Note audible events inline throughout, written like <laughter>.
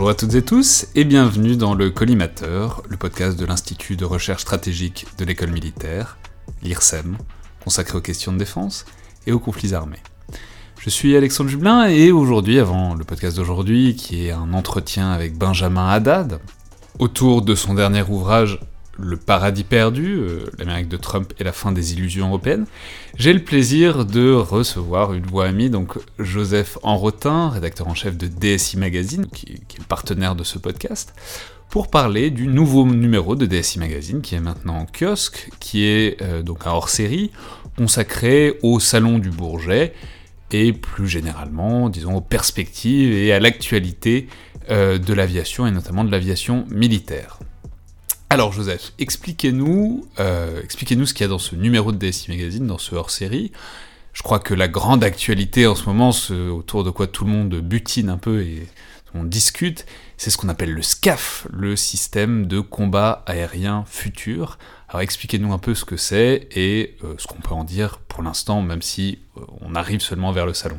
Bonjour à toutes et tous et bienvenue dans le Collimateur, le podcast de l'Institut de recherche stratégique de l'école militaire, l'IRSEM, consacré aux questions de défense et aux conflits armés. Je suis Alexandre Jublin et aujourd'hui, avant le podcast d'aujourd'hui, qui est un entretien avec Benjamin Haddad, autour de son dernier ouvrage le paradis perdu, euh, l'Amérique de Trump et la fin des illusions européennes, j'ai le plaisir de recevoir une voix amie, donc Joseph Enrotin, rédacteur en chef de DSI Magazine, qui, est partenaire de ce podcast, pour parler du nouveau numéro de DSI Magazine, qui est maintenant en kiosque, qui est euh, donc un hors-série consacré au Salon du Bourget, et plus généralement, disons, aux perspectives et à l'actualité euh, de l'aviation, et notamment de l'aviation militaire. Alors Joseph, expliquez-nous euh, expliquez-nous ce qu'il y a dans ce numéro de DSI Magazine, dans ce hors-série. Je crois que la grande actualité en ce moment, ce, autour de quoi tout le monde butine un peu et on discute, c'est ce qu'on appelle le SCAF, le système de combat aérien futur. Alors expliquez-nous un peu ce que c'est et euh, ce qu'on peut en dire pour l'instant, même si euh, on arrive seulement vers le salon.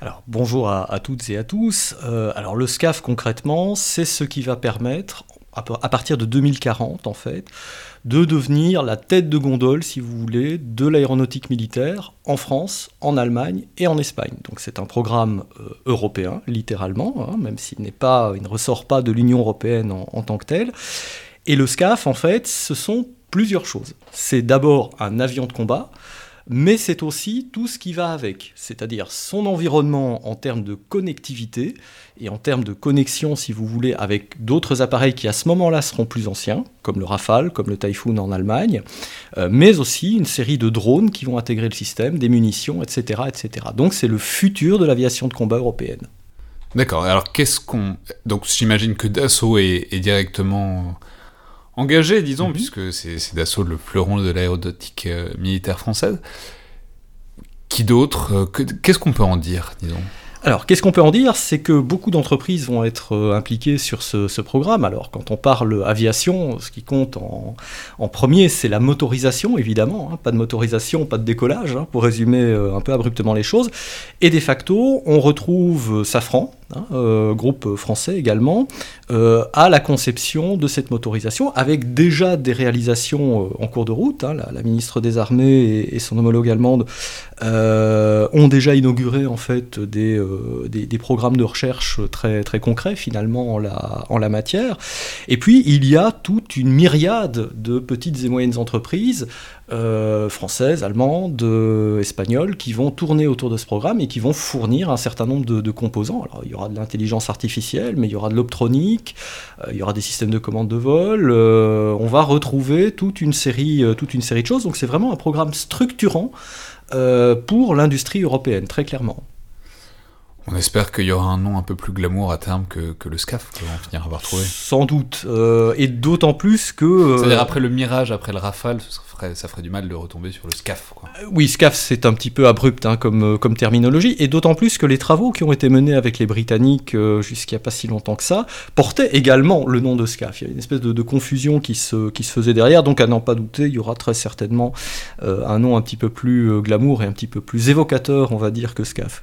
Alors bonjour à, toutes et à tous. Alors le SCAF concrètement, c'est ce qui va permettre à partir de 2040 en fait, de devenir la tête de gondole, si vous voulez, de l'aéronautique militaire en France, en Allemagne et en Espagne. Donc c'est un programme euh, européen, littéralement, hein, même s'il n'est pas, il ne ressort pas de l'Union européenne en, en tant que tel. Et le SCAF, en fait, ce sont plusieurs choses. C'est d'abord un avion de combat, mais c'est aussi tout ce qui va avec, c'est-à-dire son environnement en termes de connectivité et en termes de connexion, si vous voulez, avec d'autres appareils qui à ce moment-là seront plus anciens, comme le Rafale, comme le Typhoon en Allemagne, euh, mais aussi une série de drones qui vont intégrer le système, des munitions, etc. etc. Donc c'est le futur de l'aviation de combat européenne. D'accord, alors qu'est-ce qu'on... Donc j'imagine que Dassault est, est directement engagé, disons, mhm. puisque c'est d'assaut le fleuron de l'aérodautique euh, militaire française. Qui d'autre euh, Qu'est-ce qu'on peut en dire, disons? Alors, qu'est-ce qu'on peut en dire? C'est que beaucoup d'entreprises vont être euh, impliquées sur ce, programme. Alors, quand on parle aviation, ce qui compte en, premier, c'est la motorisation, évidemment. Hein. Pas de motorisation, pas de décollage, hein, pour résumer un peu abruptement les choses. Et de facto, on retrouve Safran, Hein, euh, groupe français également, euh, à la conception de cette motorisation, avec déjà des réalisations euh, en cours de route. Hein. la, ministre des Armées et, son homologue allemande ont déjà inauguré en fait des, programmes de recherche très, très concrets finalement en la, en la matière. Et puis il y a toute une myriade de petites et moyennes entreprises françaises, allemandes, espagnoles, qui vont tourner autour de ce programme et qui vont fournir un certain nombre de, composants. Alors, il y aura de l'intelligence artificielle, mais il y aura de l'optronique, euh, il y aura des systèmes de commande de vol. Euh, on va retrouver toute une série, euh, toute une série de choses. Donc c'est vraiment un programme structurant pour l'industrie européenne, très clairement. On espère qu'il y aura un nom un peu plus glamour à terme que, que le SCAF, qu'on va finir par trouver. Sans doute. et d'autant plus que. C'est-à-dire après le Mirage, après le Rafale, ça ferait du mal de retomber sur le SCAF. Quoi. Euh, oui, SCAF, c'est un petit peu abrupt hein, comme, euh, comme terminologie, et d'autant plus que les travaux qui ont été menés avec les Britanniques euh, jusqu'il n'y a pas si longtemps que ça portaient également le nom de SCAF. Il y a une espèce de, confusion qui se, qui se faisait derrière, donc à n'en pas douter, il y aura très certainement un nom un petit peu plus glamour et un petit peu plus évocateur, on va dire, que SCAF.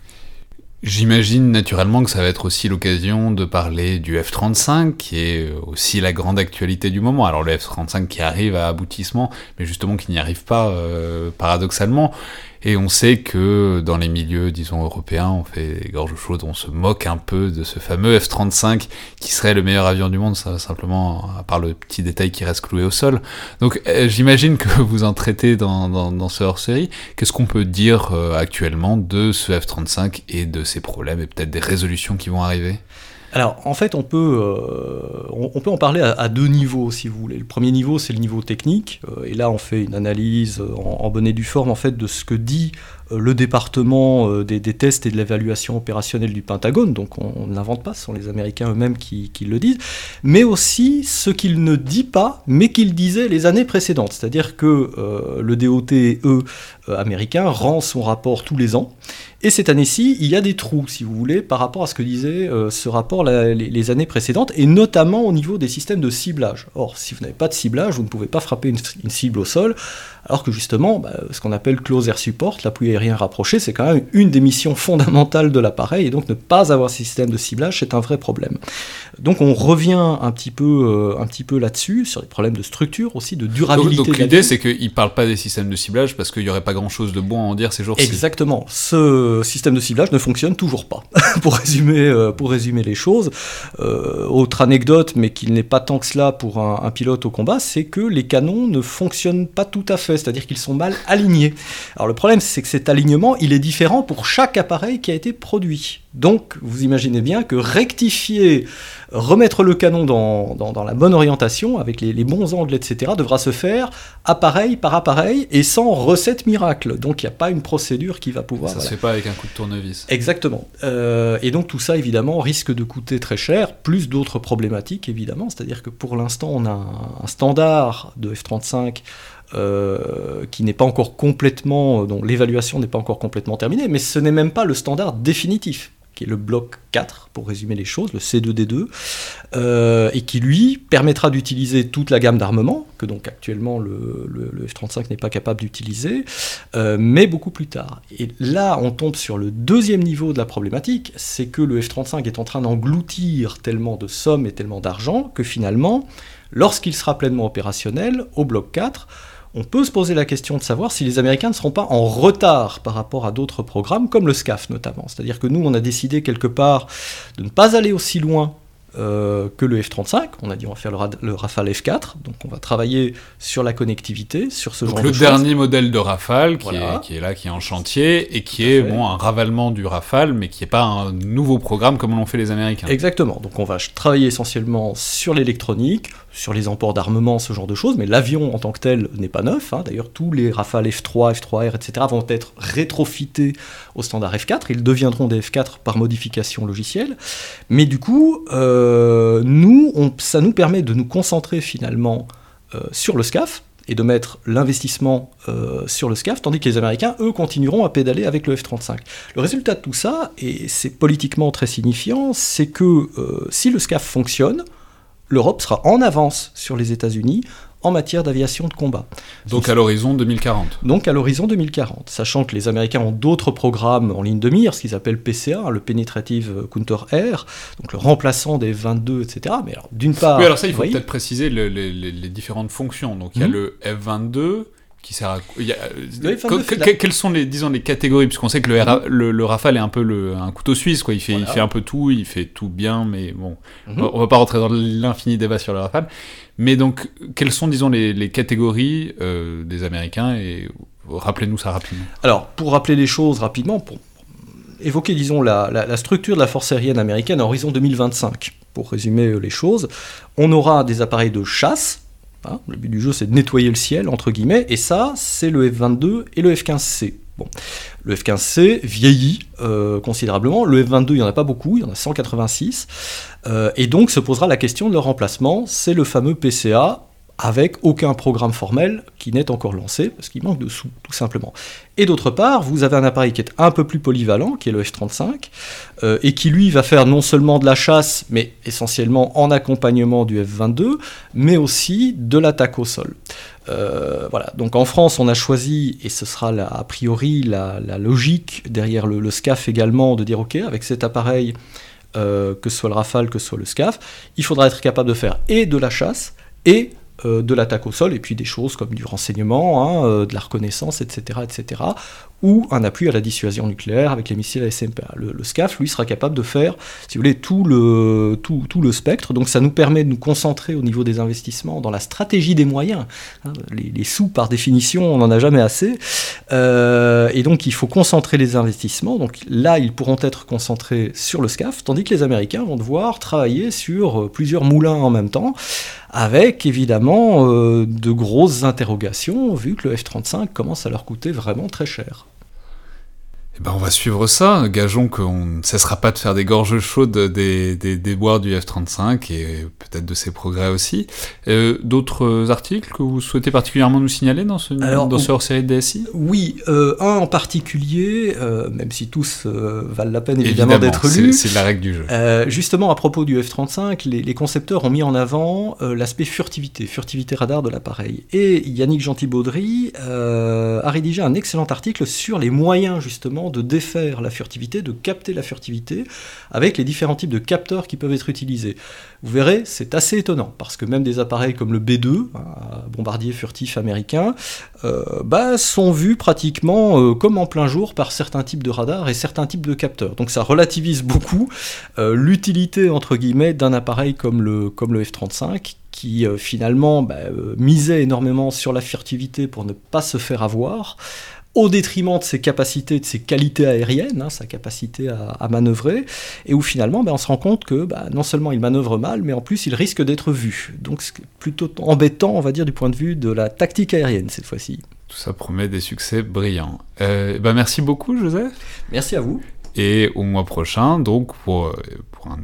J'imagine naturellement que ça va être aussi l'occasion de parler du F-35, qui est aussi la grande actualité du moment. Alors le F-35 qui arrive à aboutissement, mais justement qui n'y arrive pas euh, paradoxalement. Et on sait que dans les milieux, disons, européens, on fait gorge chaude, on se moque un peu de ce fameux F-35 qui serait le meilleur avion du monde, simplement, à part le petit détail qui reste cloué au sol. Donc euh, j'imagine que vous en traitez dans, dans, ce hors-série. Qu'est-ce qu'on peut dire euh, actuellement de ce F-35 et de ses problèmes et peut-être des résolutions qui vont arriver? Alors, en fait, on peut, euh, on, peut en parler à, deux niveaux, si vous voulez. Le premier niveau, c'est le niveau technique, et là, on fait une analyse en, en bonne et due forme, en fait, de ce que dit euh, le département euh, des, tests et de l'évaluation opérationnelle du Pentagone, donc on, ne l'invente pas, ce sont les Américains eux-mêmes qui, le disent, mais aussi ce qu'il ne dit pas, mais qu'il disait les années précédentes. C'est-à-dire que euh, le DOTE américain rend son rapport tous les ans, et cette année-ci, il y a des trous, si vous voulez, par rapport à ce que disait ce rapport les, années précédentes, et notamment au niveau des systèmes de ciblage. Or, si vous n'avez pas de ciblage, vous ne pouvez pas frapper une, cible au sol, alors que justement, bah, ce qu'on appelle close air support, l'appui rien rapproché, c'est quand même une des missions fondamentales de l'appareil, et donc ne pas avoir ce système de ciblage, c'est un vrai problème. Donc on revient un petit peu, un petit peu là-dessus, sur les problèmes de structure aussi, de durabilité. Donc, donc l'idée, c'est qu'ils ne parlent pas des systèmes de ciblage parce qu'il n'y aurait pas grand-chose de bon à en dire ces jours-ci. Exactement. Ce système de ciblage ne fonctionne toujours pas, <laughs> pour, résumer, pour résumer les choses. autre anecdote, mais qu'il n'est pas tant que cela pour un, un pilote au combat, c'est que les canons ne fonctionnent pas tout à fait, c'est-à-dire qu'ils sont mal alignés. Alors le problème, c'est que cet alignement, il est différent pour chaque appareil qui a été produit. Donc, vous imaginez bien que rectifier, remettre le canon dans, dans, la bonne orientation, avec les, bons angles, etc., devra se faire appareil par appareil et sans recette miracle. Donc, il n'y a pas une procédure qui va pouvoir... Ça ne se fait pas avec un coup de tournevis. Exactement. Euh, et donc, tout ça, évidemment, risque de coûter très cher, plus d'autres problématiques, évidemment. C'est-à-dire que pour l'instant, on a un, standard de F-35 euh, qui n'est pas encore complètement, dont l'évaluation n'est pas encore complètement terminée, mais ce n'est même pas le standard définitif qui est le bloc 4, pour résumer les choses, le C2D2, euh, et qui lui permettra d'utiliser toute la gamme d'armement, que donc actuellement le, F-35 n'est pas capable d'utiliser, euh, mais beaucoup plus tard. Et là, on tombe sur le deuxième niveau de la problématique, c'est que le F-35 est en train d'engloutir tellement de sommes et tellement d'argent que finalement, lorsqu'il sera pleinement opérationnel, au bloc 4, on peut se poser la question de savoir si les Américains ne seront pas en retard par rapport à d'autres programmes, comme le SCAF notamment. C'est-à-dire que nous, on a décidé quelque part de ne pas aller aussi loin euh, que le F-35. On a dit on va faire le, Rafale F4, donc on va travailler sur la connectivité, sur ce genre de choses. Le dernier modèle de Rafale qui, est, là, qui est en chantier et qui est bon un ravalement du Rafale, mais qui n'est pas un nouveau programme comme l'ont fait les Américains. Exactement. Donc on va travailler essentiellement sur l'électronique, sur les emports d'armement, ce genre de choses, mais l'avion en tant que tel n'est pas neuf. Hein. D'ailleurs, tous les Rafale F3, F3R, etc. vont être rétrofités au standard F4. Ils deviendront des F4 par modification logicielle. Mais du coup, euh, nous, ça nous permet de nous concentrer finalement euh, sur le SCAF et de mettre l'investissement euh, sur le SCAF, tandis que les Américains, eux, continueront à pédaler avec le F-35. Le résultat de tout ça, et c'est politiquement très signifiant, c'est que si le SCAF fonctionne, l'Europe sera en avance sur les États-Unis en matière d'aviation de combat. Donc à l'horizon 2040. Donc à l'horizon 2040, sachant que les Américains ont d'autres programmes en ligne de mire, ce qu'ils appellent PCA, le Penetrative Counter Air, donc le remplaçant des 22, etc. Mais alors d'une part... Oui, alors ça il faut peut-être préciser les, différentes fonctions. Donc il y a hmm. le F-22 qui sert à quelles sont les disons les catégories? Puisqu'on sait que le, le, Rafale est un peu le, un couteau suisse quoi. Il fait il fait un peu tout il fait tout bien mais bon. Mhm. on va pas rentrer dans l'infini débat sur le Rafale. Mais donc quelles sont disons les, les catégories euh, des Américains? Et rappelez-nous ça rapidement. Alors pour rappeler les choses rapidement pour évoquer disons la, la, la structure de la force aérienne américaine à horizon 2025 pour résumer les choses on aura des appareils de chasse Le but du jeu, c'est de nettoyer le ciel, entre guillemets, et ça, c'est le F-22 et le F-15C. Bon. Le F-15C vieillit euh, considérablement, le F-22, il n'y en a pas beaucoup, il y en a 186, euh, et donc se posera la question de leur remplacement, c'est le fameux PCA, avec aucun programme formel qui n'est encore lancé, parce qu'il manque de sous, tout simplement. Et d'autre part, vous avez un appareil qui est un peu plus polyvalent, qui est le F-35, euh, et qui lui va faire non seulement de la chasse, mais essentiellement en accompagnement du F-22, mais aussi de l'attaque au sol. Euh, voilà, donc en France, on a choisi, et ce sera a priori la, logique derrière le, SCAF également, de dire ok, avec cet appareil, euh, que ce soit le Rafale, que ce soit le SCAF, il faudra être capable de faire et de la chasse, et de l'attaque au sol, et puis des choses comme du renseignement, hein, euh, de la reconnaissance, etc., etc., ou un appui à la dissuasion nucléaire avec les missiles ASMPA. Le, le SCAF, lui, sera capable de faire, si vous voulez, tout le, tout, tout, le spectre, donc ça nous permet de nous concentrer au niveau des investissements dans la stratégie des moyens. Hein. les, sous, par définition, on n'en a jamais assez, euh, et donc il faut concentrer les investissements, donc là, ils pourront être concentrés sur le SCAF, tandis que les Américains vont devoir travailler sur plusieurs moulins en même temps, avec évidemment euh, de grosses interrogations, vu que le F-35 commence à leur coûter vraiment très cher. Eh ben on va suivre ça. Gageons qu'on ne cessera pas de faire des gorges chaudes des, des, des bois du F-35 et peut-être de ses progrès aussi. Euh, d'autres articles que vous souhaitez particulièrement nous signaler dans ce, dans ce hors-série de DSI Oui, euh, un en particulier, euh, même si tous valent la peine évidemment, d'être lus. C'est la règle du jeu. justement, à propos du F-35, les, les, concepteurs ont mis en avant l'aspect furtivité, furtivité radar de l'appareil. Et Yannick Gentil-Baudry a rédigé un excellent article sur les moyens justement de défaire la furtivité, de capter la furtivité avec les différents types de capteurs qui peuvent être utilisés. Vous verrez, c'est assez étonnant parce que même des appareils comme le B2, un bombardier furtif américain, euh, bah, sont vus pratiquement euh, comme en plein jour par certains types de radars et certains types de capteurs. Donc ça relativise beaucoup euh, l'utilité d'un appareil comme le, comme le F-35 qui finalement bah, misait énormément sur la furtivité pour ne pas se faire avoir au détriment de ses capacités, de ses qualités aériennes, hein, sa capacité à, manœuvrer, et où finalement ben, on se rend compte que bah, non seulement il manœuvre mal, mais en plus il risque d'être vu. Donc c'est plutôt embêtant, on va dire, du point de vue de la tactique aérienne cette fois-ci. Tout ça promet des succès brillants. Euh, bah, merci beaucoup, Joseph. Merci à vous. Et au mois prochain, donc, pour, euh, pour un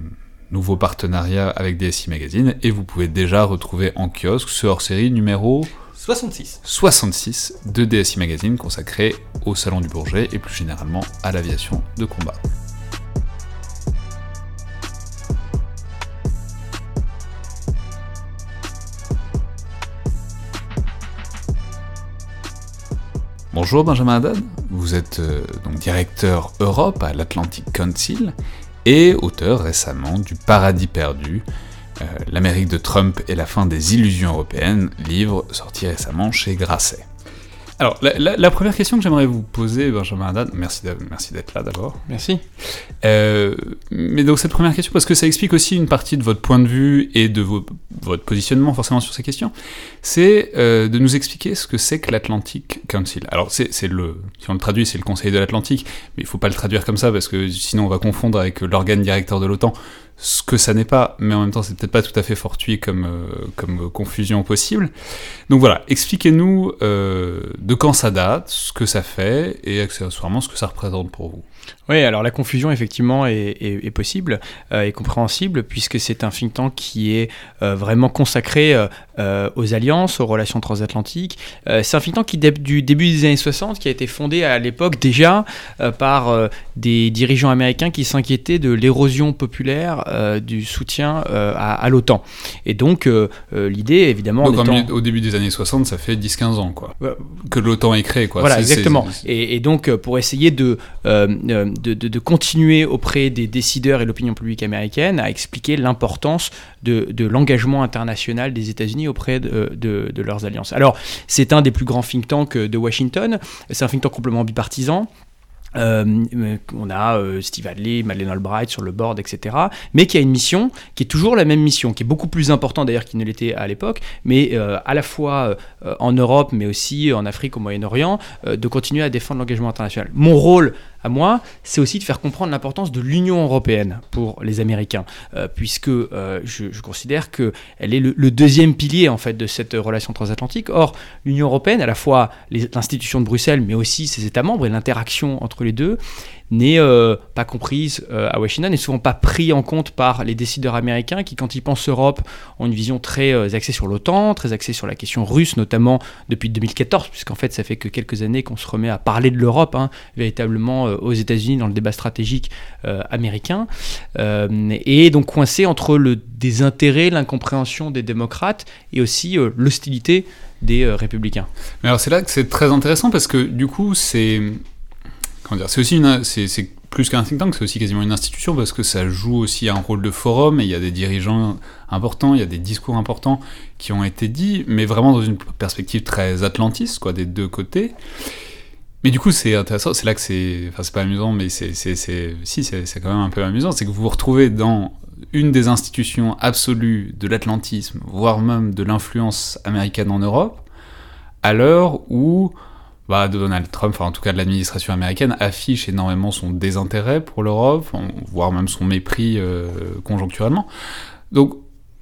nouveau partenariat avec DSI Magazine, et vous pouvez déjà retrouver en kiosque ce hors-série numéro 66. 66 de DSI Magazine consacré au Salon du Bourget et plus généralement à l'aviation de combat. Bonjour Benjamin Haddad, vous êtes euh, donc directeur Europe à l'Atlantic Council et auteur récemment du Paradis perdu, euh, L'Amérique de Trump et la fin des illusions européennes, livre sorti récemment chez Grasset. Alors, la, première question que j'aimerais vous poser, Benjamin Haddad, merci d'être là d'abord. Merci. Euh, mais donc, cette première question, parce que ça explique aussi une partie de votre point de vue et de votre positionnement forcément sur ces questions, c'est euh, de nous expliquer ce que c'est que l'Atlantic Council. Alors, c'est le, si on le traduit, c'est le Conseil de l'Atlantique, mais il ne faut pas le traduire comme ça, parce que sinon on va confondre avec l'organe directeur de l'OTAN ce que ça n'est pas, mais en même temps c'est peut-être pas tout à fait fortuit comme, euh, comme confusion possible. Donc voilà, expliquez-nous euh, de quand ça date, ce que ça fait et accessoirement ce que ça représente pour vous. Oui, alors la confusion effectivement est, possible euh, et compréhensible puisque c'est un think tank qui est euh, vraiment consacré euh, aux alliances, aux relations transatlantiques. c'est un think tank qui date du début des années 60 qui a été fondé à l'époque déjà par des dirigeants américains qui s'inquiétaient de l'érosion populaire du soutien à, l'OTAN. Et donc l'idée évidemment... au début des années 60, ça fait 10-15 ans quoi. que l'OTAN est créé quoi. Voilà, exactement. Et, et, donc pour essayer de de, continuer auprès des décideurs et l'opinion publique américaine à expliquer l'importance de, l'engagement international des États-Unis auprès de, leurs alliances. Alors, c'est un des plus grands think tanks de Washington, c'est un think tank complètement bipartisan. Euh, on a euh, Steve Hadley, Madeleine Albright sur le board, etc. Mais qui a une mission qui est toujours la même mission, qui est beaucoup plus importante d'ailleurs qu'il ne l'était à l'époque, mais euh, à la fois en Europe, mais aussi en Afrique, au Moyen-Orient, de continuer à défendre l'engagement international. Mon rôle à moi, c'est aussi de faire comprendre l'importance de l'Union européenne pour les Américains, euh, puisque euh, je, considère qu'elle est le, deuxième pilier en fait de cette relation transatlantique. Or, l'Union européenne, à la fois l'institution de Bruxelles, mais aussi ses États membres et l'interaction entre les deux, n'est euh, pas comprise euh, à Washington, n'est souvent pas pris en compte par les décideurs américains qui, quand ils pensent Europe, ont une vision très euh, axée sur l'OTAN, très axée sur la question russe, notamment depuis 2014, puisqu'en fait ça fait que quelques années qu'on se remet à parler de l'Europe, hein, véritablement aux États-Unis dans le débat stratégique américain, et donc coincé entre le désintérêt, l'incompréhension des démocrates et aussi l'hostilité des républicains. Mais alors c'est là que c'est très intéressant parce que du coup c'est c'est aussi c'est, plus qu'un think tank, c'est aussi quasiment une institution parce que ça joue aussi un rôle de forum et il y a des dirigeants importants, il y a des discours importants qui ont été dits, mais vraiment dans une perspective très atlantiste, quoi, des deux côtés. Mais du coup, c'est intéressant, c'est là que c'est. Enfin, c'est pas amusant, mais c'est. Si, c'est quand même un peu amusant, c'est que vous vous retrouvez dans une des institutions absolues de l'atlantisme, voire même de l'influence américaine en Europe, à l'heure où bah, de Donald Trump, enfin en tout cas de l'administration américaine, affiche énormément son désintérêt pour l'Europe, voire même son mépris euh, conjoncturellement. Donc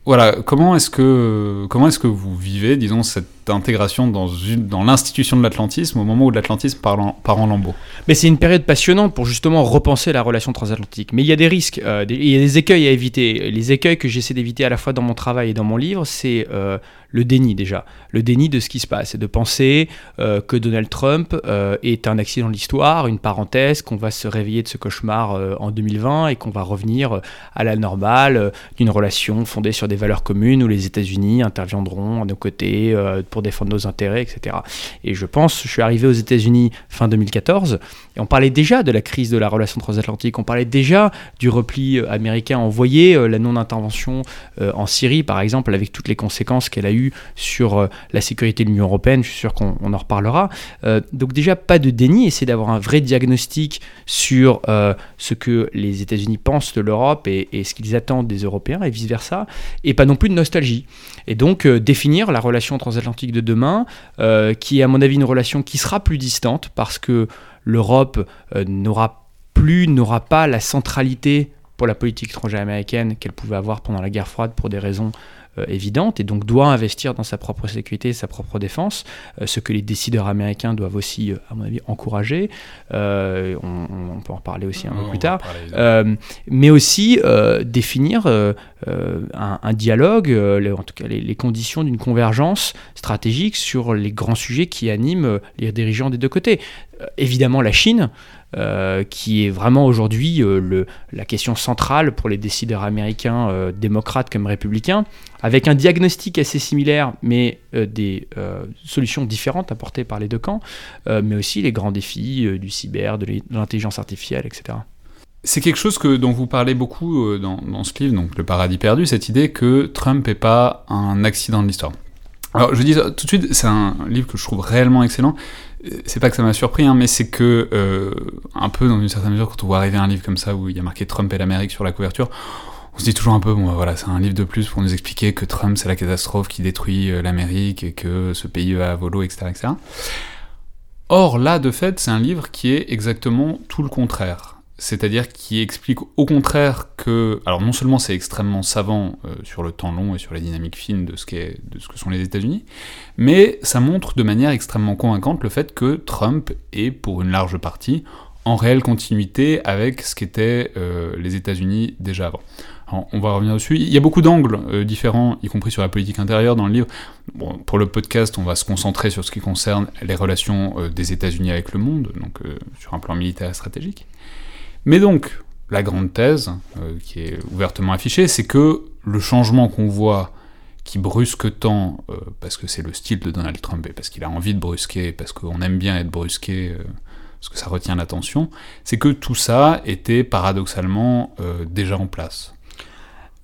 voilà, comment est-ce que comment est-ce que vous vivez, disons, cette intégration dans, l'institution de l'atlantisme au moment où l'atlantisme part en, part lambeaux Mais c'est une période passionnante pour justement repenser la relation transatlantique. Mais il y a des risques, euh, il y a des écueils à éviter. Les écueils que j'essaie d'éviter à la fois dans mon travail et dans mon livre, c'est euh, le déni déjà, le déni de ce qui se passe, et de penser euh, que Donald Trump est un accident de l'histoire, une parenthèse, qu'on va se réveiller de ce cauchemar en 2020 et qu'on va revenir à la normale d'une relation fondée sur des valeurs communes où les États-Unis interviendront à nos côtés pour défendre nos intérêts, etc. Et je pense, je suis arrivé aux États-Unis fin 2014, et on parlait déjà de la crise de la relation transatlantique, on parlait déjà du repli euh, américain. On voyait euh, la non-intervention en Syrie, par exemple, avec toutes les conséquences qu'elle a eues sur la sécurité de l'Union européenne. Je suis sûr qu'on en reparlera. donc déjà, pas de déni, essayer d'avoir un vrai diagnostic sur ce que les États-Unis pensent de l'Europe et ce qu'ils attendent des Européens, et vice-versa, et pas non plus de nostalgie. Et donc définir la relation transatlantique de demain, euh, qui est à mon avis une relation qui sera plus distante parce que l'Europe euh, n'aura plus, n'aura pas la centralité pour la politique étrangère américaine qu'elle pouvait avoir pendant la guerre froide pour des raisons euh, évidente et donc doit investir dans sa propre sécurité et sa propre défense, euh, ce que les décideurs américains doivent aussi, euh, à mon avis, encourager. On, peut en parler aussi un peu plus tard. mais aussi définir un, dialogue, en tout cas les, conditions d'une convergence stratégique sur les grands sujets qui animent les dirigeants des deux côtés. évidemment, la Chine. Euh, qui est vraiment aujourd'hui euh, la question centrale pour les décideurs américains, euh, démocrates comme républicains, avec un diagnostic assez similaire, mais des solutions différentes apportées par les deux camps, mais aussi les grands défis du cyber, de l'intelligence artificielle, etc. C'est quelque chose dont vous parlez beaucoup dans, dans, ce livre, donc Le paradis perdu, cette idée que Trump n'est pas un accident de l'histoire. Alors je dis tout de suite, c'est un livre que je trouve réellement excellent c'est pas que ça m'a surpris, hein, mais c'est que, euh, un peu dans une certaine mesure, quand on voit arriver un livre comme ça où il y a marqué Trump et l'Amérique sur la couverture, on se dit toujours un peu, bon bah, voilà, c'est un livre de plus pour nous expliquer que Trump c'est la catastrophe qui détruit euh, l'Amérique et que ce pays va à volo, etc., etc. Or là, de fait, c'est un livre qui est exactement tout le contraire c'est-à-dire qui explique au contraire que, alors non seulement c'est extrêmement savant euh, sur le temps long et sur la dynamique fine de ce, que sont les États-Unis, mais ça montre de manière extrêmement convaincante le fait que Trump est, pour une large partie, en réelle continuité avec ce qu'étaient euh, les États-Unis déjà avant. on va revenir dessus. Il y a beaucoup d'angles euh, différents, y compris sur la politique intérieure dans le livre. pour le podcast, on va se concentrer sur ce qui concerne les relations des États-Unis avec le monde, donc sur un plan militaire et stratégique. Mais donc, la grande thèse, euh, qui est ouvertement affichée, c'est que le changement qu'on voit qui brusque tant, euh, parce que c'est le style de Donald Trump, et parce qu'il a envie de brusquer, parce qu'on aime bien être brusqué, euh, parce que ça retient l'attention, c'est que tout ça était paradoxalement déjà en place.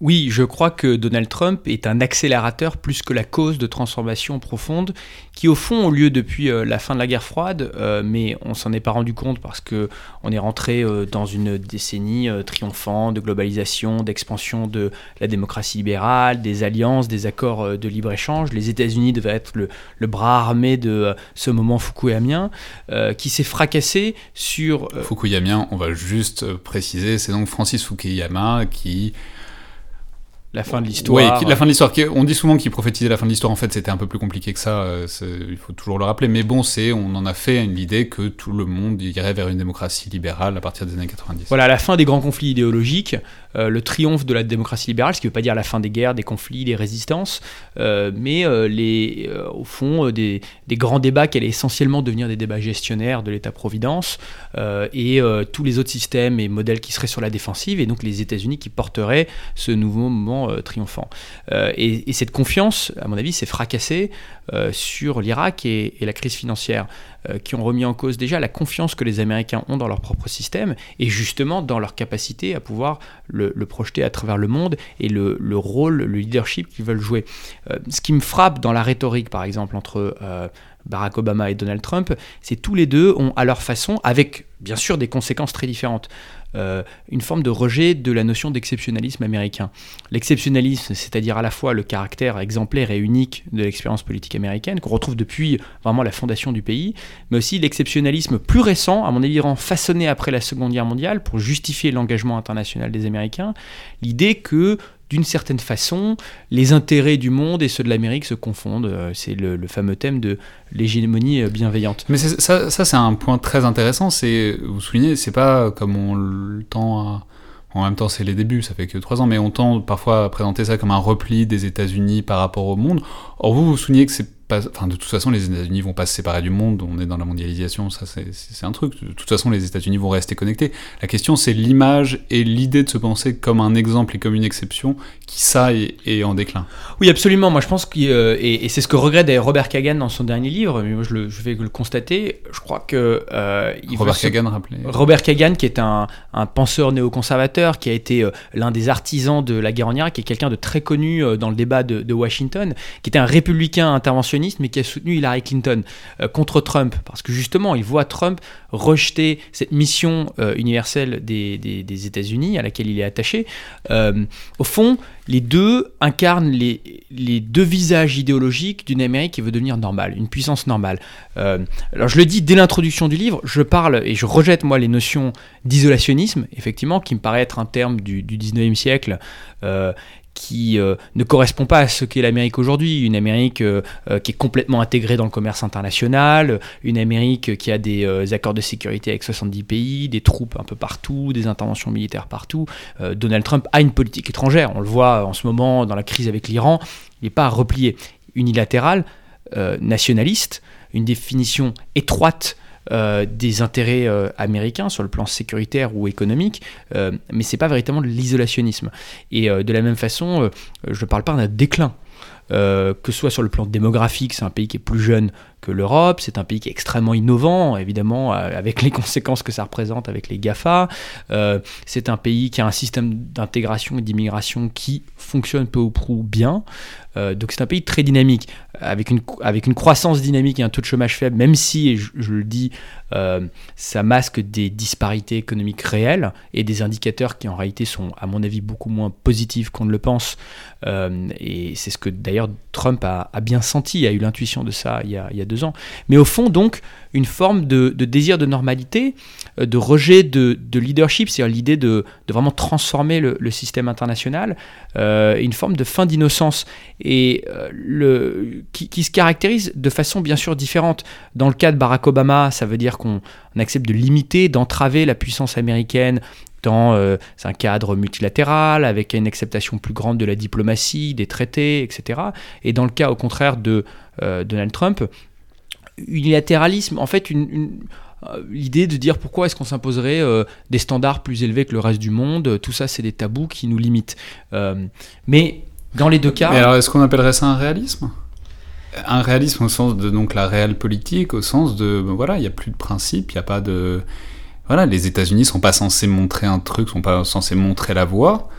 Oui, je crois que Donald Trump est un accélérateur plus que la cause de transformations profondes qui, au fond, ont lieu depuis euh, la fin de la guerre froide, euh, mais on s'en est pas rendu compte parce que on est rentré euh, dans une décennie triomphante de globalisation, d'expansion de la démocratie libérale, des alliances, des accords de libre-échange. Les États-Unis devaient être le, le, bras armé de ce moment fukuyamien qui s'est fracassé sur. Fukuyamien, on va juste préciser, c'est donc Francis Fukuyama qui la fin de l'histoire. Oui, la fin de l'histoire. On dit souvent qu'il prophétisait la fin de l'histoire. En fait, c'était un peu plus compliqué que ça. Euh, il faut toujours le rappeler. Mais bon, c'est, on en a fait l'idée que tout le monde irait vers une démocratie libérale à partir des années 90. Voilà, la fin des grands conflits idéologiques, le triomphe de la démocratie libérale, ce qui ne veut pas dire la fin des guerres, des conflits, des résistances, euh, mais les, au fond, des, grands débats qui allaient essentiellement devenir des débats gestionnaires de l'État-providence et tous les autres systèmes et modèles qui seraient sur la défensive, et donc les États-Unis qui porteraient ce nouveau moment euh, triomphant. Euh, et, cette confiance, à mon avis, s'est fracassée euh, sur l'Irak et, la crise financière, qui ont remis en cause déjà la confiance que les Américains ont dans leur propre système et justement dans leur capacité à pouvoir le, projeter à travers le monde et le, rôle, le leadership qu'ils veulent jouer. ce qui me frappe dans la rhétorique, par exemple, entre Barack Obama et Donald Trump, c'est tous les deux ont à leur façon, avec bien sûr des conséquences très différentes. Euh, une forme de rejet de la notion d'exceptionnalisme américain. L'exceptionnalisme, c'est-à-dire à la fois le caractère exemplaire et unique de l'expérience politique américaine, qu'on retrouve depuis vraiment la fondation du pays, mais aussi l'exceptionnalisme plus récent, à mon avis, façonné après la Seconde Guerre mondiale pour justifier l'engagement international des Américains, l'idée que d'une certaine façon, les intérêts du monde et ceux de l'Amérique se confondent. Euh, c'est le, fameux thème de l'hégémonie euh, bienveillante. Mais ça, ça c'est un point très intéressant. C'est, vous soulignez, c'est pas comme on le tend à... En même temps, c'est les débuts, ça fait que trois ans, mais on tend parfois à présenter ça comme un repli des États-Unis par rapport au monde. Or, vous, vous soulignez que c'est pas, enfin, de toute façon, les États-Unis vont pas se séparer du monde. On est dans la mondialisation, ça c'est un truc. De toute façon, les États-Unis vont rester connectés. La question, c'est l'image et l'idée de se penser comme un exemple et comme une exception qui ça est, en déclin. Oui, absolument. Moi, je pense que euh, et, c'est ce que regrette Robert Kagan dans son dernier livre. Mais moi, je, le, je vais le constater. Je crois que euh, Robert Kagan, rappelez. Robert Kagan, qui est un, un penseur néoconservateur, qui a été euh, l'un des artisans de la guerre en Irak, qui est quelqu'un de très connu dans le débat de, de Washington, qui était un républicain interventionniste mais qui a soutenu Hillary Clinton euh, contre Trump, parce que justement, il voit Trump rejeter cette mission euh, universelle des, États-Unis à laquelle il est attaché. Euh, au fond, les deux incarnent les, les deux visages idéologiques d'une Amérique qui veut devenir normale, une puissance normale. alors je le dis dès l'introduction du livre, je parle et je rejette moi les notions d'isolationnisme, effectivement, qui me paraît être un terme du, du 19e siècle qui euh, ne correspond pas à ce qu'est l'Amérique aujourd'hui, une Amérique euh, euh, qui est complètement intégrée dans le commerce international, une Amérique qui a des accords de sécurité avec 70 pays, des troupes un peu partout, des interventions militaires partout. Donald Trump a une politique étrangère, on le voit en ce moment dans la crise avec l'Iran, il n'est pas replié, unilatéral, nationaliste, une définition étroite euh, des intérêts euh, américains sur le plan sécuritaire ou économique, euh, mais c'est pas véritablement de l'isolationnisme. Et de la même façon, je ne parle pas d'un déclin. que ce soit sur le plan démographique, c'est un pays qui est plus jeune que l'Europe, c'est un pays qui est extrêmement innovant, évidemment, avec les <laughs> conséquences que ça représente avec les GAFA. c'est un pays qui a un système d'intégration et d'immigration qui fonctionne peu ou prou bien. Euh, donc c'est un pays très dynamique, avec une, avec une croissance dynamique et un taux de chômage faible, même si, et je, le dis, euh, ça masque des disparités économiques réelles et des indicateurs qui en réalité sont, à mon avis, beaucoup moins positifs qu'on ne le pense. Euh, et c'est ce que d'ailleurs Trump a, bien senti, a eu l'intuition de ça il y, a, il y, a, deux ans. Mais au fond, donc, une forme de, désir de normalité, de rejet de, leadership, c'est-à-dire l'idée de, vraiment transformer le, système international, une forme de fin d'innocence et euh, qui, se caractérise de façon bien sûr différente. Dans le cas de Barack Obama, ça veut dire qu'on accepte de limiter, d'entraver la puissance américaine dans euh, un cadre multilatéral, avec une acceptation plus grande de la diplomatie, des traités, etc. Et dans le cas au contraire de euh, Donald Trump, unilatéralisme, en fait, une, l'idée de dire pourquoi est-ce qu'on s'imposerait des standards plus élevés que le reste du monde, tout ça c'est des tabous qui nous limitent. mais dans les deux cas. Mais alors, est-ce qu'on appellerait ça un réalisme? Un réalisme au sens de donc la réelle politique, au sens de ben voilà, il n'y a plus de principe, il n'y a pas de voilà, les États-Unis sont pas censés montrer un truc, sont pas censés montrer la voie.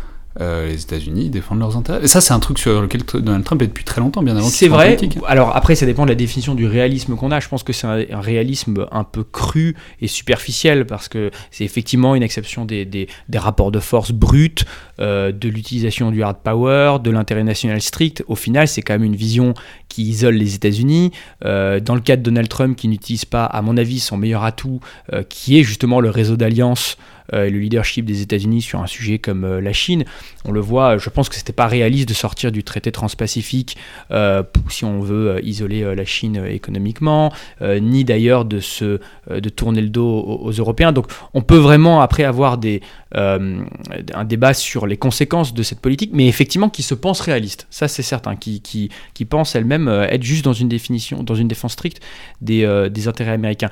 Euh, les États-Unis défendent leurs intérêts. Et ça, c'est un truc sur lequel Donald Trump est depuis très longtemps, bien avant. C'est vrai. Alors après, ça dépend de la définition du réalisme qu'on a. Je pense que c'est un, réalisme un peu cru et superficiel parce que c'est effectivement une exception des, des, rapports de force bruts, euh, de l'utilisation du hard power, de l'intérêt national strict. Au final, c'est quand même une vision qui isole les États-Unis. Euh, dans le cas de Donald Trump, qui n'utilise pas, à mon avis, son meilleur atout, qui est justement le réseau d'alliances euh, le leadership des États-Unis sur un sujet comme euh, la Chine. On le voit, je pense que c'était pas réaliste de sortir du traité transpacifique euh, si on veut isoler la Chine économiquement, ni d'ailleurs de, se, de tourner le dos aux, Européens. Donc on peut vraiment après avoir des, un débat sur les conséquences de cette politique, mais effectivement qui se pense réaliste. Ça c'est certain, qui, qui, qui pense elle-même être juste dans une définition, dans une défense stricte des, des intérêts américains.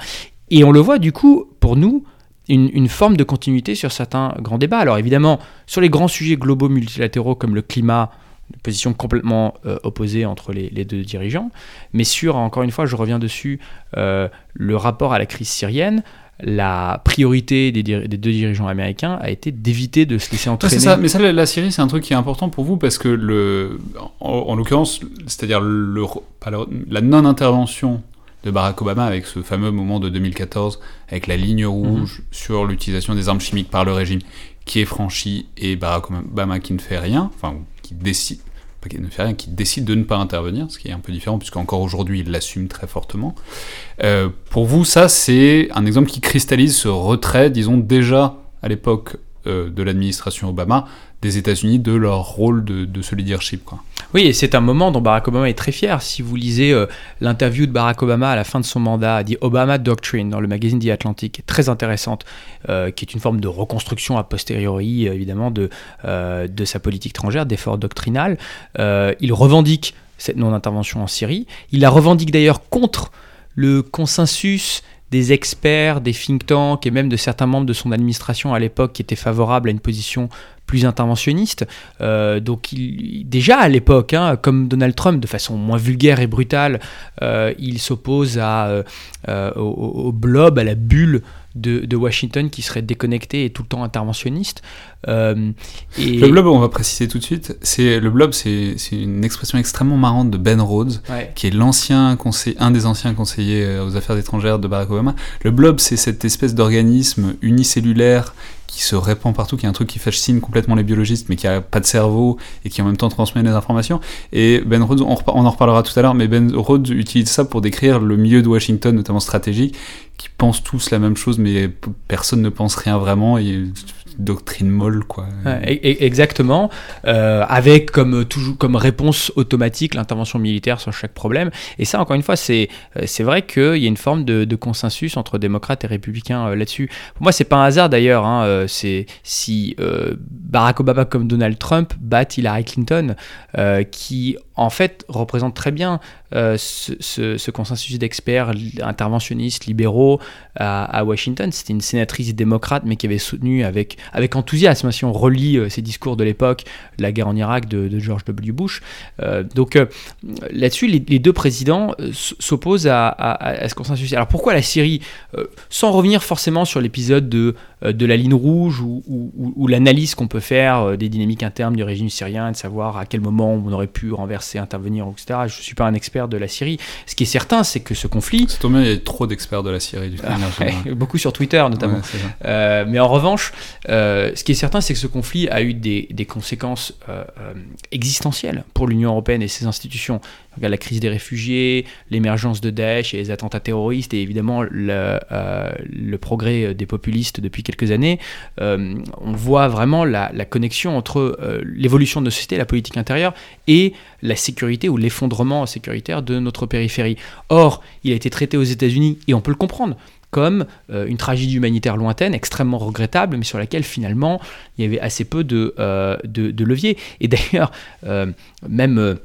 Et on le voit du coup, pour nous, une, forme de continuité sur certains grands débats. Alors évidemment, sur les grands sujets globaux multilatéraux comme le climat, une position complètement euh, opposée entre les, deux dirigeants, mais sur, encore une fois, je reviens dessus, euh, le rapport à la crise syrienne, la priorité des, deux dirigeants américains a été d'éviter de se laisser entraîner. ça, mais ça, la Syrie, c'est un truc qui est important pour vous parce que, le, en, l'occurrence, c'est-à-dire la non-intervention de Barack Obama avec ce fameux moment de 2014 avec la ligne rouge mhm. sur l'utilisation des armes chimiques par le régime qui est franchi et Barack Obama qui ne fait rien, enfin qui décide, pas qui ne fait rien, qui décide de ne pas intervenir, ce qui est un peu différent puisque encore aujourd'hui il l'assume très fortement. Euh, pour vous, ça c'est un exemple qui cristallise ce retrait, disons déjà à l'époque euh, de l'administration Obama, des États-Unis de leur rôle de, de ce leadership. Quoi. Oui, et c'est un moment dont Barack Obama est très fier. Si vous lisez euh, l'interview de Barack Obama à la fin de son mandat, dit Obama Doctrine dans le magazine The Atlantic, très intéressante, euh, qui est une forme de reconstruction a posteriori, euh, évidemment, de, de sa politique étrangère, d'effort doctrinal. il revendique cette non-intervention en Syrie. Il la revendique d'ailleurs contre le consensus des experts, des think tanks et même de certains membres de son administration à l'époque qui étaient favorables à une position plus interventionniste. Euh, donc déjà à l'époque, hein, comme Donald Trump, de façon moins vulgaire et brutale, euh, il s'oppose euh, au, blob, à la bulle de, Washington qui serait déconnecté et tout le temps interventionniste. Euh, et... Le blob, on va préciser tout de suite, c'est le blob, c'est une expression extrêmement marrante de Ben Rhodes, qui est l'ancien conseiller, un des anciens conseillers euh, aux affaires étrangères de Barack Obama. Le blob, c'est cette espèce d'organisme unicellulaire qui se répand partout, qui est un truc qui fascine complètement les biologistes, mais qui a pas de cerveau et qui en même temps transmet des informations. Et Ben Rhodes, on, en reparlera tout à l'heure, mais Ben Rhodes utilise ça pour décrire le milieu de Washington, notamment stratégique, qui pensent tous la même chose, mais personne ne pense rien vraiment. Doctrine molle, quoi. exactement, euh, avec comme toujours comme réponse automatique l'intervention militaire sur chaque problème. Et ça, encore une fois, c'est euh, c'est vrai qu'il y a une forme de, consensus entre démocrates et républicains euh, là-dessus. Pour moi, c'est pas un hasard d'ailleurs. Hein, c'est si Barack Obama comme Donald Trump battent Hillary Clinton, qui en fait représente très bien ce, consensus d'experts interventionnistes libéraux à, Washington. C'était une sénatrice démocrate, mais qui avait soutenu avec, enthousiasme, si on relit ses discours de l'époque, la guerre en Irak de, George W. Bush. donc là-dessus, les, deux présidents s'opposent à, ce consensus. Alors pourquoi la Syrie Sans revenir forcément sur l'épisode de, la ligne rouge ou, ou l'analyse qu'on peut faire des dynamiques internes du régime syrien, de savoir à quel moment on aurait pu renverser, intervenir, etc. Je ne suis pas un expert de la Syrie. Ce qui est certain, c'est que ce conflit... C'est il y a trop d'experts de la Syrie. Du <laughs> beaucoup sur Twitter notamment. Euh, mais en revanche, euh, ce qui est certain, c'est que ce conflit a eu des, conséquences euh, existentielles pour l'Union européenne et ses institutions. La crise des réfugiés, l'émergence de Daesh et les attentats terroristes, et évidemment le, le progrès des populistes depuis quelques années. on voit vraiment la, connexion entre l'évolution de nos sociétés, la politique intérieure, et la sécurité ou l'effondrement sécuritaire de notre périphérie. Or, il a été traité aux États-Unis, et on peut le comprendre, comme euh, une tragédie humanitaire lointaine, extrêmement regrettable, mais sur laquelle finalement il y avait assez peu de, euh, de, leviers. Et d'ailleurs, euh, même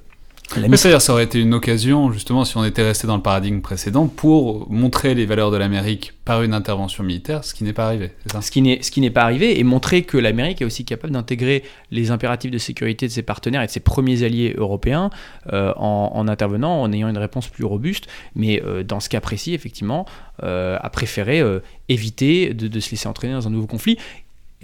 mais c'est-à-dire, ça aurait été une occasion, justement, si on était resté dans le paradigme précédent, pour montrer les valeurs de l'Amérique par une intervention militaire, ce qui n'est pas arrivé. Ça? Ce qui n'est pas arrivé, et montrer que l'Amérique est aussi capable d'intégrer les impératifs de sécurité de ses partenaires et de ses premiers alliés européens euh, en, intervenant, en ayant une réponse plus robuste. Mais euh, dans ce cas précis, effectivement, euh, a préféré éviter de, de se laisser entraîner dans un nouveau conflit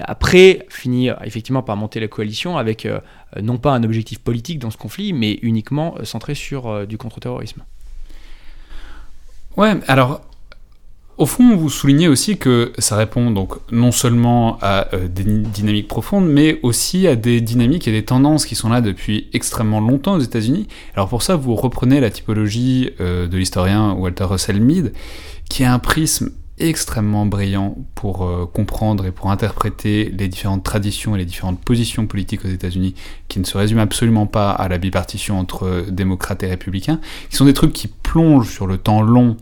après, finir effectivement par monter la coalition avec euh, non pas un objectif politique dans ce conflit, mais uniquement euh, centré sur euh, du contre-terrorisme. Ouais, alors au fond, vous soulignez aussi que ça répond donc non seulement à des dynamiques profondes, mais aussi à des dynamiques et des tendances qui sont là depuis extrêmement longtemps aux États-Unis. Alors pour ça, vous reprenez la typologie de l'historien Walter Russell Mead, qui a un prisme extrêmement brillant pour euh, comprendre et pour interpréter les différentes traditions et les différentes positions politiques aux États-Unis, qui ne se résument absolument pas à la bipartition entre démocrates et républicains, qui sont des trucs qui plongent sur le temps long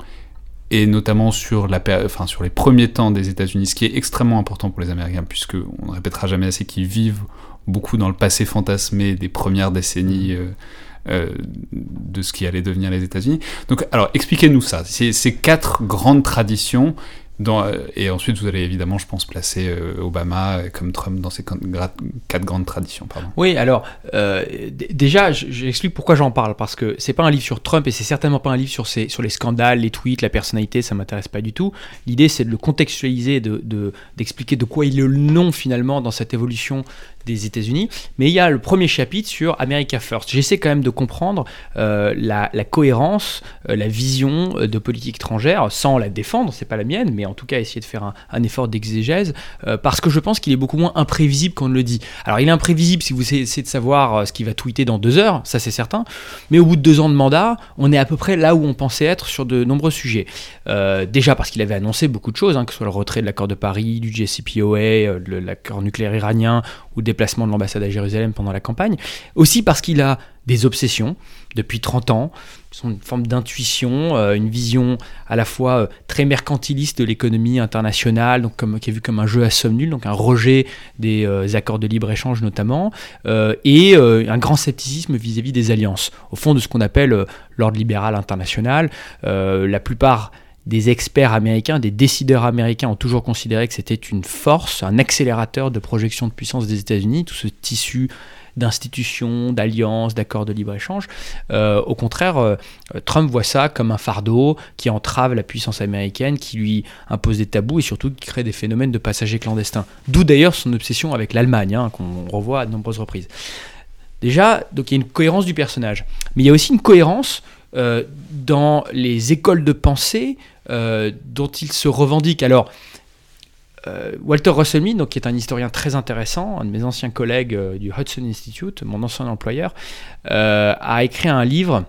et notamment sur, la, enfin, sur les premiers temps des États-Unis, ce qui est extrêmement important pour les Américains, puisque on ne répétera jamais assez qu'ils vivent beaucoup dans le passé fantasmé des premières décennies. Euh, euh, de ce qui allait devenir les États-Unis. Donc, alors, expliquez-nous ça. Ces quatre grandes traditions euh, et ensuite, vous allez évidemment, je pense, placer euh, Obama comme Trump dans ces quatre grandes traditions. Oui, alors, déjà, j'explique pourquoi j'en parle, parce que c'est pas un livre sur Trump et c'est certainement pas un livre sur, sur les scandales, les tweets, la personnalité, ça m'intéresse pas du tout. L'idée, c'est de le contextualiser, d'expliquer de, de, quoi il est le nom finalement dans cette évolution des États-Unis. Mais il y a le premier chapitre sur America First. J'essaie quand même de comprendre la, cohérence, la vision de politique étrangère, sans la défendre, c'est pas la mienne, mais en tout cas essayer de faire un, effort d'exégèse, euh, parce que je pense qu'il est beaucoup moins imprévisible qu'on ne le dit. Alors il est imprévisible si vous essayez de savoir euh, ce qu'il va tweeter dans deux heures, ça c'est certain, mais au bout de deux ans de mandat, on est à peu près là où on pensait être sur de nombreux sujets. Euh, déjà parce qu'il avait annoncé beaucoup de choses, hein, que ce soit le retrait de l'accord de Paris, du JCPOA, l'accord nucléaire iranien, ou déplacement de l'ambassade à Jérusalem pendant la campagne, aussi parce qu'il a des obsessions depuis 30 ans, sont une forme d'intuition, euh, une vision à la fois euh, très mercantiliste de l'économie internationale, donc comme, qui est vu comme un jeu à somme nulle, donc un rejet des euh, accords de libre-échange notamment, et un grand scepticisme vis-à-vis des alliances, au fond de ce qu'on appelle l'ordre libéral international. la plupart des experts américains, des décideurs américains ont toujours considéré que c'était une force, un accélérateur de projection de puissance des États-Unis, tout ce tissu d'institutions, d'alliances, d'accords de libre-échange. Euh, au contraire, euh, Trump voit ça comme un fardeau qui entrave la puissance américaine, qui lui impose des tabous et surtout qui crée des phénomènes de passagers clandestins. D'où d'ailleurs son obsession avec l'Allemagne, hein, qu'on revoit à de nombreuses reprises. Déjà, donc il y a une cohérence du personnage, mais il y a aussi une cohérence euh, dans les écoles de pensée dont il se revendique. Alors, euh, Walter Russell donc, qui est un historien très intéressant, un de mes anciens collègues euh, du Hudson Institute, mon ancien employeur, euh, a écrit un livre,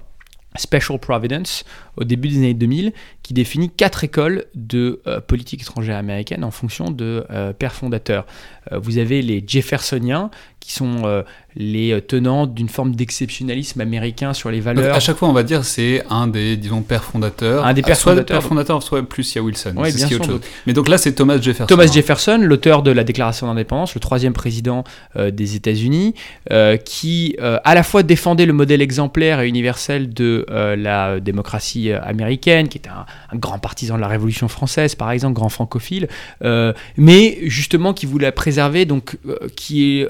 Special Providence, au début des années 2000, qui définit quatre écoles de politique étrangère américaine en fonction de pères fondateurs. vous avez les Jeffersoniens, qui sont les euh, tenants d'une forme d'exceptionnalisme américain sur les valeurs. Donc, à chaque fois, on va dire c'est un des, disons, pères fondateurs. Un des pères soit fondateurs. Père fondateur, soit plus il y a Wilson. Oui, bien sûr. Mais donc là, c'est Thomas Jefferson. Thomas Jefferson, l'auteur de la Déclaration d'indépendance, le troisième président euh, des États-Unis, euh, qui à la fois défendait le modèle exemplaire et universel de la démocratie américaine, qui était un, un, grand partisan de la Révolution française, par exemple, grand francophile, mais justement qui voulait préserver, donc qui est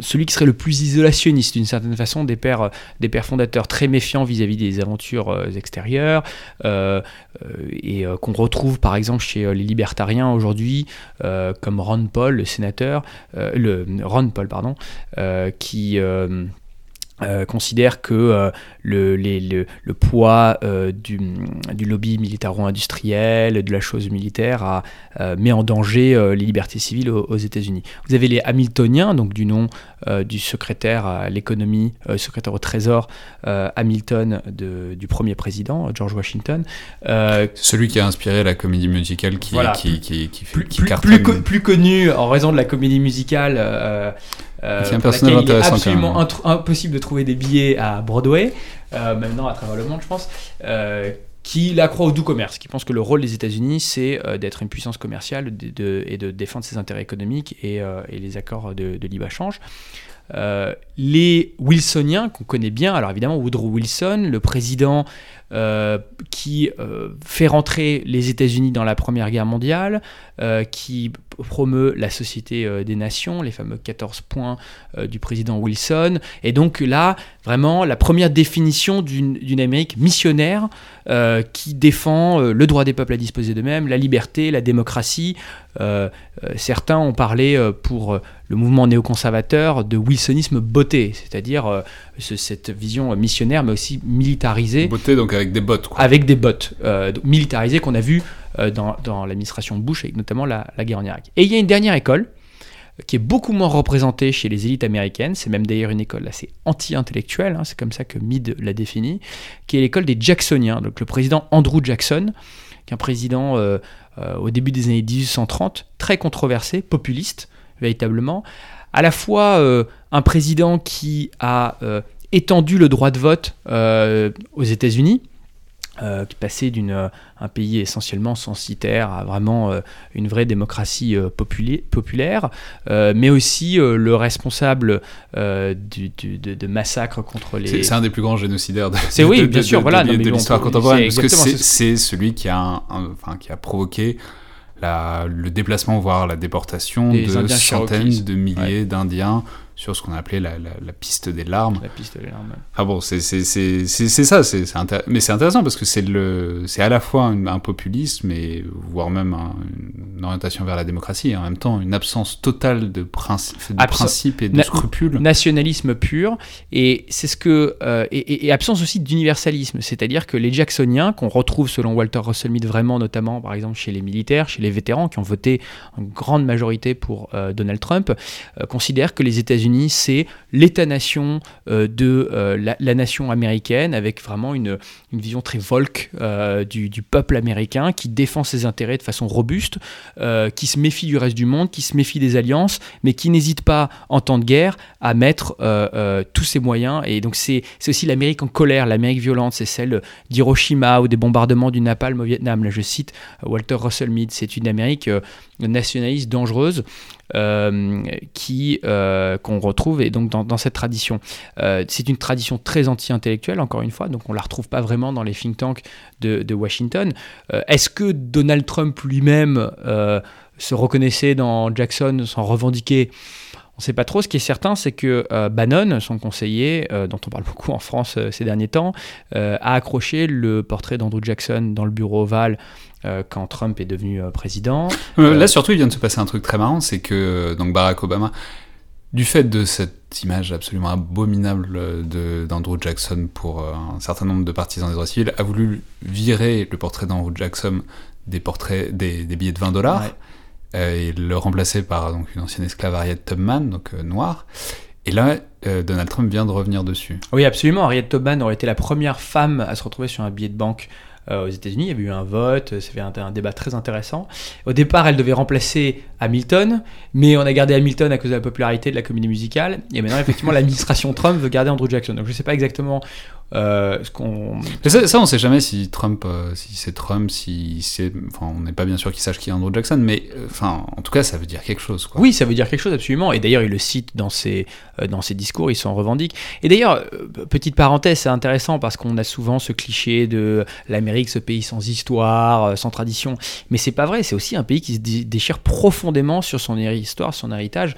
celui qui serait le plus isolationniste d'une certaine façon des pères, des pères fondateurs, très méfiants vis-à-vis des aventures euh, extérieures, euh, euh, et qu'on retrouve par exemple chez les libertariens aujourd'hui, comme Ron Paul, le sénateur, le Ron Paul, pardon, qui euh, considère que euh, le, le, poids euh, du, du, lobby militaro-industriel, de la chose militaire, met en danger les libertés civiles aux, États-Unis. Vous avez les Hamiltoniens, donc du nom du secrétaire à l'économie, secrétaire au Trésor Hamilton du premier président, George Washington. Celui qui a inspiré la comédie musicale qui, qui, qui, qui, fait, plus, plus, plus, connu en raison de la comédie musicale euh, un personnage intéressant. Il est absolument impossible de trouver des billets à Broadway, euh, maintenant à travers le monde, je pense. Euh, qui la croit au doux commerce, qui pense que le rôle des États-Unis, c'est euh, d'être une puissance commerciale et de défendre ses intérêts économiques et, les accords de, libre-échange. les Wilsoniens, qu'on connaît bien, alors évidemment Woodrow Wilson, le président qui fait rentrer les États-Unis dans la Première Guerre mondiale, qui promeut la Société euh, des Nations, les fameux 14 points euh, du président Wilson. Et donc là, vraiment, la première définition d'une Amérique missionnaire euh, qui défend le droit des peuples à disposer d'eux-mêmes, la liberté, la démocratie. certains ont parlé pour le mouvement néoconservateur de wilsonisme beauté, c'est-à-dire cette vision missionnaire mais aussi militarisée. Beauté donc avec des bottes. Quoi. Avec des bottes, militarisées qu'on a vu euh, dans, l'administration Bush, avec notamment la, guerre en Irak. Et il y a une dernière école qui est beaucoup moins représentée chez les élites américaines, c'est même d'ailleurs une école assez anti-intellectuelle, hein, c'est comme ça que Mead l'a définit, qui est l'école des Jacksoniens, donc le président Andrew Jackson, qui est un président euh, euh, au début des années 1830, très controversé, populiste, véritablement, à la fois un président qui a étendu le droit de vote aux États-Unis, euh, passé d'une euh, un pays essentiellement censitaire à vraiment euh, une vraie démocratie populaire, mais aussi le responsable du, de, massacres contre les. C'est un des plus grands génocidaires de, C'est oui, bien sûr, voilà, de, l'histoire contemporaine, parce que c'est celui qui a, enfin, qui a provoqué la, le déplacement, voire la déportation de centaines de milliers d'Indiens sur ce qu'on a appelé la, la, piste des larmes. La piste des larmes. Ah bon, c'est ça, c'est mais c'est intéressant parce que c'est à la fois un, populisme, et, voire même une orientation vers la démocratie, et en même temps une absence totale de, principe, de principes et de scrupules. Nationalisme pur, et c'est ce que euh, et, et, absence aussi d'universalisme, c'est-à-dire que les Jacksoniens, qu'on retrouve selon Walter Russell Mead vraiment, notamment par exemple chez les militaires, chez les vétérans qui ont voté en grande majorité pour euh, Donald Trump, euh, considèrent que les États-Unis C'est l'État-nation euh, de euh, la, nation américaine, avec vraiment une, vision très volque euh, du, du, peuple américain, qui défend ses intérêts de façon robuste, qui se méfie du reste du monde, qui se méfie des alliances, mais qui n'hésite pas, en temps de guerre, à mettre tous ses moyens. Et donc c'est aussi l'Amérique en colère, l'Amérique violente, c'est celle d'Hiroshima ou des bombardements du Napalm au Vietnam. Là, je cite Walter Russell Mead, c'est une Amérique nationaliste dangereuse euh, qui euh, qu'on retrouve et donc dans, cette tradition. Euh, c'est une tradition très anti-intellectuelle encore une fois, donc on la retrouve pas vraiment dans les think tanks de, de Washington. Est-ce que Donald Trump lui-même se reconnaissait dans Jackson, s'en revendiquait on ne sait pas trop. Ce qui est certain, c'est que Bannon, son conseiller, dont on parle beaucoup en France ces derniers temps, a accroché le portrait d'Andrew Jackson dans le bureau ovale euh, quand Trump est devenu euh, président. Euh, là, surtout, il vient de se passer un truc très marrant, c'est que donc Barack Obama, du fait de cette image absolument abominable d'Andrew Jackson pour un certain nombre de partisans des droits civils, a voulu virer le portrait d'Andrew Jackson des portraits, des, billets de 20 dollars. et le remplacer par donc, une ancienne esclave Harriet Tubman, donc noire. Et là, Donald Trump vient de revenir dessus. Oui, absolument. Harriet Tubman aurait été la première femme à se retrouver sur un billet de banque aux États-Unis. Il y avait eu un vote, ça fait un, un, débat très intéressant. Au départ, elle devait remplacer Hamilton, mais on a gardé Hamilton à cause de la popularité de la comédie musicale. Et maintenant, effectivement, <laughs> l'administration Trump veut garder Andrew Jackson. Donc je ne sais pas exactement euh, ce qu'on. Ça, ça, on sait jamais si Trump, euh, si c'est Trump, si c'est. Enfin, on n'est pas bien sûr qu'il sache qui est Andrew Jackson, mais euh, enfin, en tout cas, ça veut dire quelque chose. Quoi. Oui, ça veut dire quelque chose absolument. Et d'ailleurs, il le cite dans ses dans ses discours, il s'en revendique. Et d'ailleurs, petite parenthèse, c'est intéressant parce qu'on a souvent ce cliché de l'Amérique, ce pays sans histoire, sans tradition. Mais c'est pas vrai. C'est aussi un pays qui se déchire profondément sur son histoire, son héritage.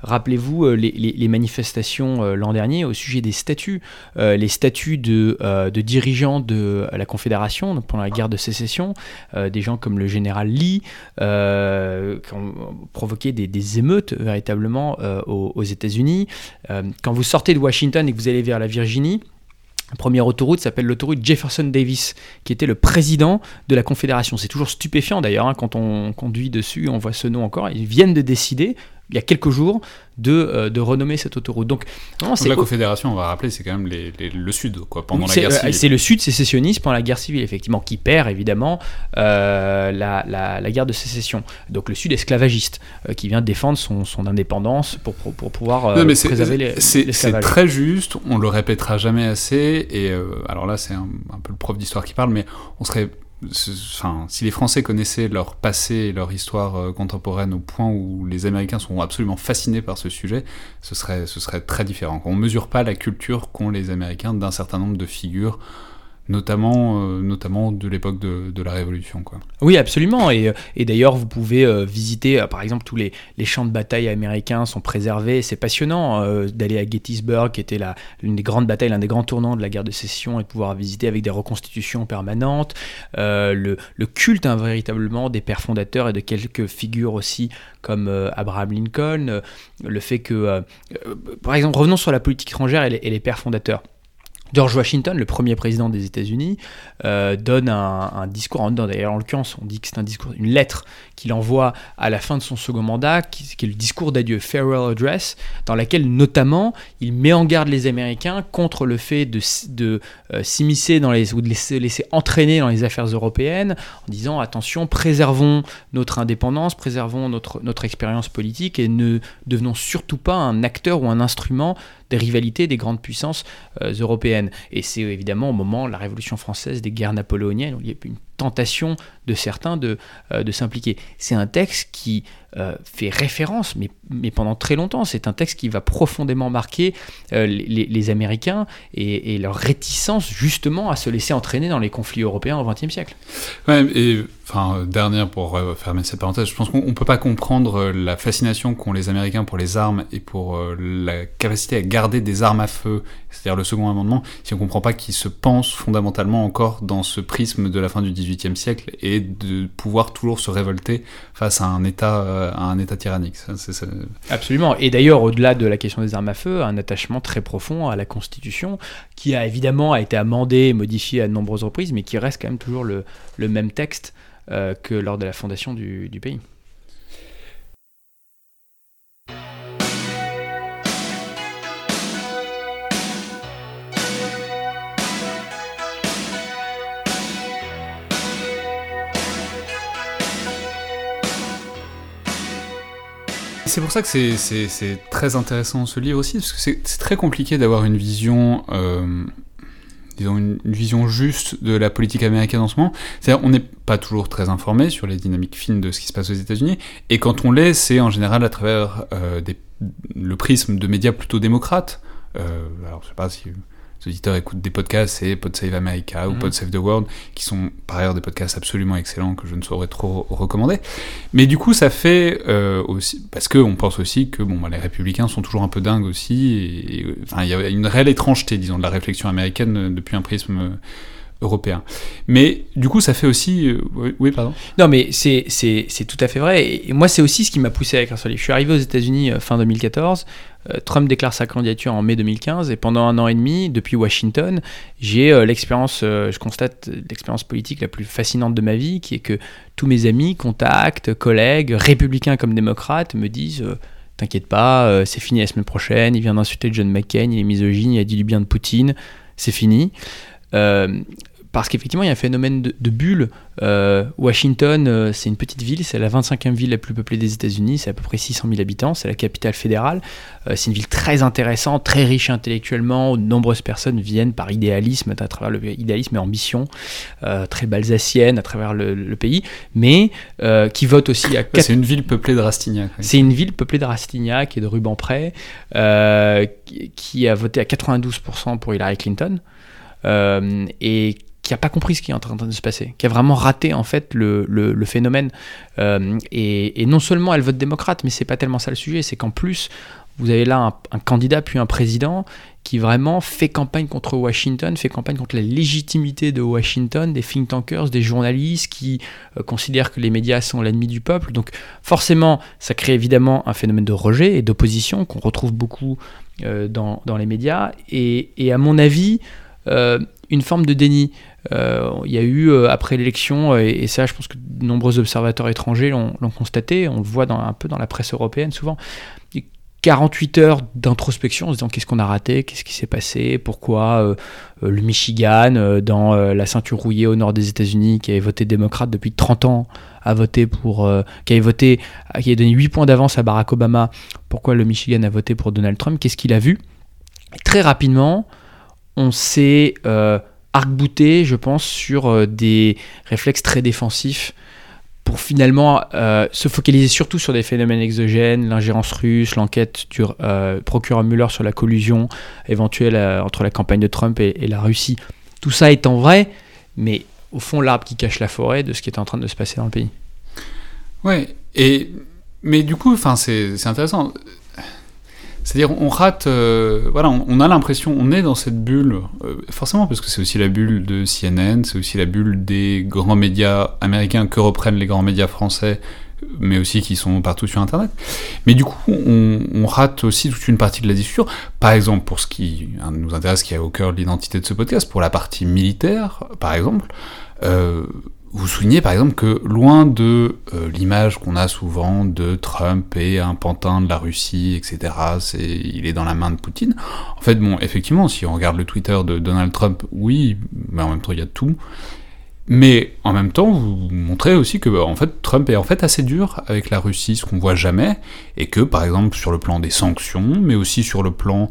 Rappelez-vous les, les, les, manifestations l'an dernier au sujet des statuts, les de, euh, de dirigeants de la Confédération pendant la guerre de sécession, euh, des gens comme le général Lee, euh, qui ont provoqué des, émeutes véritablement aux, États-Unis. quand vous sortez de Washington et que vous allez vers la Virginie, la première autoroute s'appelle l'autoroute Jefferson Davis, qui était le président de la Confédération. C'est toujours stupéfiant d'ailleurs, hein, quand on conduit dessus, on voit ce nom encore. Ils viennent de décider, il y a quelques jours de, euh, de renommer cette autoroute. Donc, c'est la Confédération, on va rappeler, c'est quand même les, le Sud, quoi, pendant la guerre euh, civile. C'est le Sud sécessionniste pendant la guerre civile, effectivement, qui perd évidemment euh, la, la, la, guerre de sécession. Donc le Sud esclavagiste, qui vient défendre son, son indépendance pour, pour, pour pouvoir préserver l'esclavage. C'est très juste, on le répétera jamais assez, et alors là c'est un, un peu le prof d'histoire qui parle, mais on serait si les Français connaissaient leur passé et leur histoire euh, contemporaine au point où les Américains sont absolument fascinés par ce sujet, ce serait, ce serait très différent. On ne mesure pas la culture qu'ont les Américains d'un certain nombre de figures notamment, euh, notamment de l'époque de, la Révolution. Quoi. Oui, absolument. Et, euh, d'ailleurs, vous pouvez euh, visiter, par exemple, tous les, champs de bataille américains sont préservés. C'est passionnant d'aller à Gettysburg, qui était l'une des grandes batailles, l'un des grands tournants de la guerre de sécession, et de pouvoir visiter avec des reconstitutions permanentes. le, le, culte, hein, véritablement, des pères fondateurs et de quelques figures aussi, comme Abraham Lincoln. le fait que, par exemple, revenons sur la politique étrangère et les pères fondateurs. George Washington, le premier président des États-Unis, euh, donne un, discours. D'ailleurs, en l'occurrence, on dit que c'est un discours, une lettre qu'il envoie à la fin de son second mandat, qui, est le discours d'adieu, farewell address, dans laquelle notamment il met en garde les Américains contre le fait de, de euh, s'immiscer dans les ou de laisser, laisser entraîner dans les affaires européennes, en disant attention, préservons notre indépendance, préservons notre notre expérience politique et ne devenons surtout pas un acteur ou un instrument des rivalités des grandes puissances euh, européennes. Et c'est évidemment au moment de la Révolution française, des guerres napoléoniennes, où il y a une tentation de certains de, euh, de s'impliquer. C'est un texte qui euh, fait référence, mais, mais pendant très longtemps, c'est un texte qui va profondément marquer les, les, Américains et, leur réticence justement à se laisser entraîner dans les conflits européens au XXe siècle. Et enfin, dernière pour fermer cette parenthèse, je pense qu'on ne peut pas comprendre la fascination qu'ont les Américains pour les armes et pour la capacité à garder des armes à feu, c'est-à-dire le second amendement, si on ne comprend pas qu'ils se pensent fondamentalement encore dans ce prisme de la fin du XVIIIe siècle de pouvoir toujours se révolter face à un État, euh, à un état tyrannique. Absolument. Et d'ailleurs, au-delà de la question des armes à feu, un attachement très profond à la Constitution, qui a évidemment été amendé et modifié à de nombreuses reprises, mais qui reste quand même toujours le, le même texte euh, que lors de la fondation du, du pays. C'est pour ça que c'est très intéressant ce livre aussi, parce que c'est très compliqué d'avoir une vision, euh, disons, une, vision juste de la politique américaine en ce moment. C'est-à-dire, on n'est pas toujours très informé sur les dynamiques fines de ce qui se passe aux États-Unis, et quand on l'est, c'est en général à travers euh, le prisme de médias plutôt démocrates. Euh, alors, je sais pas si auditeurs écoutent des podcasts, c'est PodSave America ou mhm. PodSave the World, qui sont par ailleurs des podcasts absolument excellents que je ne saurais trop recommander. Mais du coup, ça fait euh, aussi, parce qu'on pense aussi que bon, bah, les républicains sont toujours un peu dingues aussi, et, enfin, il y a une réelle étrangeté, disons, de la réflexion américaine euh, depuis un prisme européen. Mais du coup, ça fait aussi. Euh, oui, pardon Non, mais c'est tout à fait vrai. Et moi, c'est aussi ce qui m'a poussé à écrire ce livre. Je suis arrivé aux États-Unis euh, fin 2014. Euh, Trump déclare sa candidature en mai 2015. Et pendant un an et demi, depuis Washington, j'ai l'expérience, je constate l'expérience politique la plus fascinante de ma vie, qui est que tous mes amis, contacts, collègues, républicains comme démocrates, me disent. T'inquiète pas, c'est fini la semaine prochaine. Il vient d'insulter John McCain, il est misogyne, il a dit du bien de Poutine, c'est fini parce qu'effectivement, il y a un phénomène de, bulle. Euh, Washington, euh, c'est une petite ville, c'est la 25e ville la plus peuplée des États-Unis, c'est à peu près 600 000 habitants, c'est la capitale fédérale. Euh, c'est une ville très intéressante, très riche intellectuellement, où de nombreuses personnes viennent par idéalisme, à travers le idéalisme et ambition, très balsacienne à travers le, pays, mais qui vote aussi à... C'est une ville peuplée de Rastignac. C'est une ville peuplée de Rastignac et de Rubempré, qui a voté à 92% pour Hillary Clinton. et qui a pas compris ce qui est en train de se passer, qui a vraiment raté en fait le, le, phénomène. Euh, et, non seulement elle vote démocrate, mais c'est pas tellement ça le sujet, c'est qu'en plus vous avez là un, candidat puis un président qui vraiment fait campagne contre Washington, fait campagne contre la légitimité de Washington, des think tankers, des journalistes qui euh, considèrent que les médias sont l'ennemi du peuple. Donc forcément, ça crée évidemment un phénomène de rejet et d'opposition qu'on retrouve beaucoup euh, dans, dans, les médias. Et à mon avis, une forme de déni. Euh, il y a eu, euh, après l'élection, euh, et, ça je pense que de nombreux observateurs étrangers l'ont constaté, on le voit un peu dans la presse européenne souvent, 48 heures d'introspection en se disant qu'est-ce qu'on a raté, qu'est-ce qui s'est passé, pourquoi le Michigan, dans la ceinture rouillée au nord des États-Unis, qui avait voté démocrate depuis 30 ans, a voté pour, qui avait voté, qui a donné 8 points d'avance à Barack Obama, pourquoi le Michigan a voté pour Donald Trump, qu'est-ce qu'il a vu? Très rapidement, on s'est arc-bouté, je pense, sur euh, des réflexes très défensifs pour finalement euh, se focaliser surtout sur des phénomènes exogènes, l'ingérence russe, l'enquête du euh, procureur Mueller sur la collusion éventuelle entre la campagne de Trump et, la Russie. Tout ça étant vrai, mais au fond l'arbre qui cache la forêt de ce qui est en train de se passer dans le pays. Ouais, et mais du coup, c'est intéressant. C'est-à-dire, on rate, euh, voilà, on, a l'impression, on est dans cette bulle, euh, forcément, parce que c'est aussi la bulle de CNN, c'est aussi la bulle des grands médias américains que reprennent les grands médias français, mais aussi qui sont partout sur Internet. Mais du coup, on, rate aussi toute une partie de la discussion. Par exemple, pour ce qui nous intéresse, qui est au cœur de l'identité de ce podcast, pour la partie militaire, par exemple, euh, vous soulignez par exemple que loin de euh, l'image qu'on a souvent de Trump et un pantin de la Russie, etc., il est dans la main de Poutine. En fait, bon, effectivement, si on regarde le Twitter de Donald Trump, oui, mais en même temps, il y a tout. Mais en même temps, vous montrez aussi que fait, Trump est en fait assez dur avec la Russie, ce qu'on voit jamais, et que par exemple sur le plan des sanctions, mais aussi sur le plan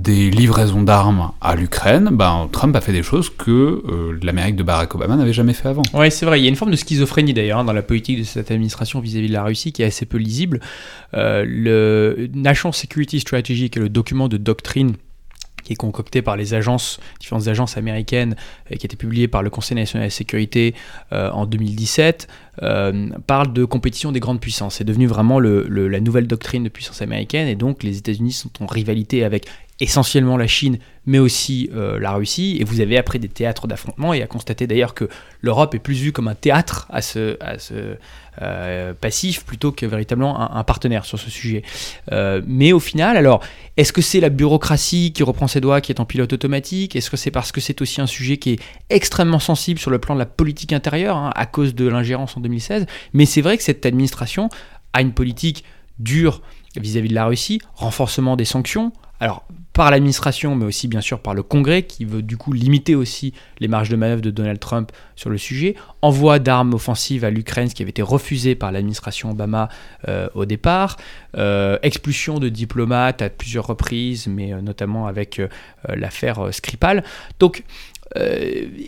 des livraisons d'armes à l'Ukraine, ben, Trump a fait des choses que euh, l'Amérique de Barack Obama n'avait jamais fait avant. Oui, c'est vrai. Il y a une forme de schizophrénie d'ailleurs hein, dans la politique de cette administration vis-à-vis de la Russie qui est assez peu lisible. Euh, le National Security Strategy, qui est le document de doctrine qui est concocté par les agences, différentes agences américaines, et qui a été publié par le Conseil national de sécurité euh, en 2017, parle de compétition des grandes puissances. C'est devenu vraiment la nouvelle doctrine de puissance américaine, et donc les États-Unis sont en rivalité avec essentiellement la Chine, mais aussi euh, la Russie. Et vous avez après des théâtres d'affrontement, et à constater d'ailleurs que l'Europe est plus vue comme un théâtre à ce, euh, passif plutôt que véritablement un, partenaire sur ce sujet. Euh, mais au final, alors, est-ce que c'est la bureaucratie qui reprend ses doigts, qui est en pilote automatique? Est-ce que c'est parce que c'est aussi un sujet qui est extrêmement sensible sur le plan de la politique intérieure, hein, à cause de l'ingérence en 2016 Mais c'est vrai que cette administration a une politique dure vis-à-vis -vis de la Russie, renforcement des sanctions. Alors, par l'administration, mais aussi bien sûr par le Congrès, qui veut du coup limiter aussi les marges de manœuvre de Donald Trump sur le sujet, envoi d'armes offensives à l'Ukraine, ce qui avait été refusé par l'administration Obama euh, au départ, euh, expulsion de diplomates à plusieurs reprises, mais euh, notamment avec l'affaire Skripal. Donc,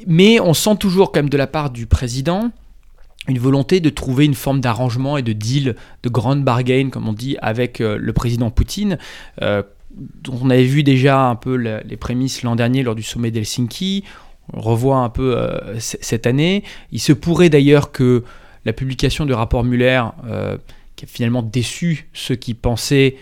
mais on sent toujours quand même de la part du président une volonté de trouver une forme d'arrangement et de deal, de grande bargain, comme on dit, avec le président Poutine on avait vu déjà un peu les prémices l'an dernier lors du sommet d'Helsinki. On revoit un peu euh, cette année. Il se pourrait d'ailleurs que la publication du rapport Muller, euh, qui a finalement déçu ceux qui pensaient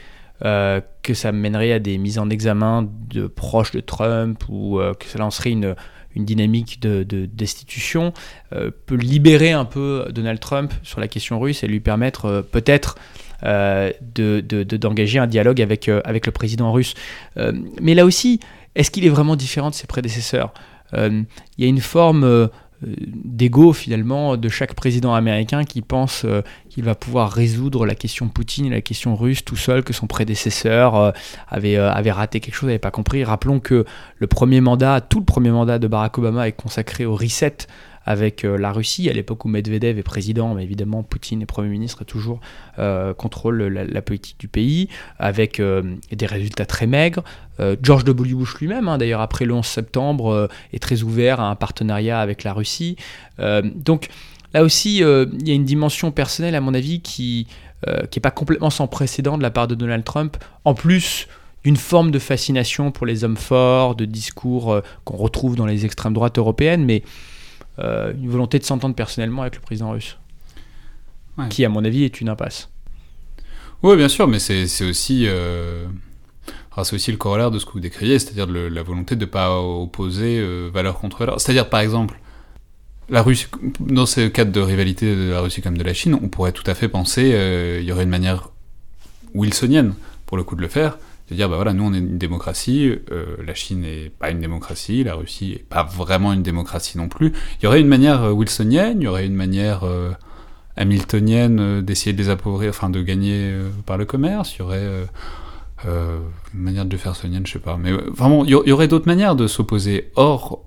euh, que ça mènerait à des mises en examen de proches de Trump ou que ça lancerait une, dynamique de, destitution, peut libérer un peu Donald Trump sur la question russe et lui permettre peut-être euh, d'engager un dialogue avec, euh, avec le président russe. Euh, mais là aussi, est-ce qu'il est vraiment différent de ses prédécesseurs? Il y a une forme d'ego finalement de chaque président américain qui pense qu'il va pouvoir résoudre la question Poutine et la question russe tout seul, que son prédécesseur avait, avait raté quelque chose, n'avait pas compris. Rappelons que le premier mandat, tout le premier mandat de Barack Obama est consacré au reset avec euh, la Russie, à l'époque où Medvedev est président, mais évidemment Poutine est Premier ministre et toujours euh, contrôle la, politique du pays, avec euh, des résultats très maigres. George W. Bush lui-même, hein, d'ailleurs après le 11 septembre, est très ouvert à un partenariat avec la Russie. donc là aussi, il y a une dimension personnelle, à mon avis, qui n'est pas complètement sans précédent de la part de Donald Trump, en plus d'une forme de fascination pour les hommes forts, de discours qu'on retrouve dans les extrêmes droites européennes, mais euh, une volonté de s'entendre personnellement avec le président russe. Qui, à mon avis, est une impasse. Oui, bien sûr, mais c'est aussi, euh, aussi le corollaire de ce que vous décriviez, c'est-à-dire la volonté de ne pas opposer euh, valeur contre valeur. C'est-à-dire, par exemple, la Russie, dans ce cadre de rivalité de la Russie comme de la Chine, on pourrait tout à fait penser il y aurait une manière wilsonienne, pour le coup, de le faire, de dire, bah voilà, nous on est une démocratie, euh, la Chine n'est pas une démocratie, la Russie n'est pas vraiment une démocratie non plus. Il y aurait une manière euh, wilsonienne, il y aurait une manière euh, hamiltonienne d'essayer de les appauvrir, enfin de gagner par le commerce, il y aurait une manière de faire sonienne, je sais pas. Mais vraiment, il y aurait d'autres manières de s'opposer. Or,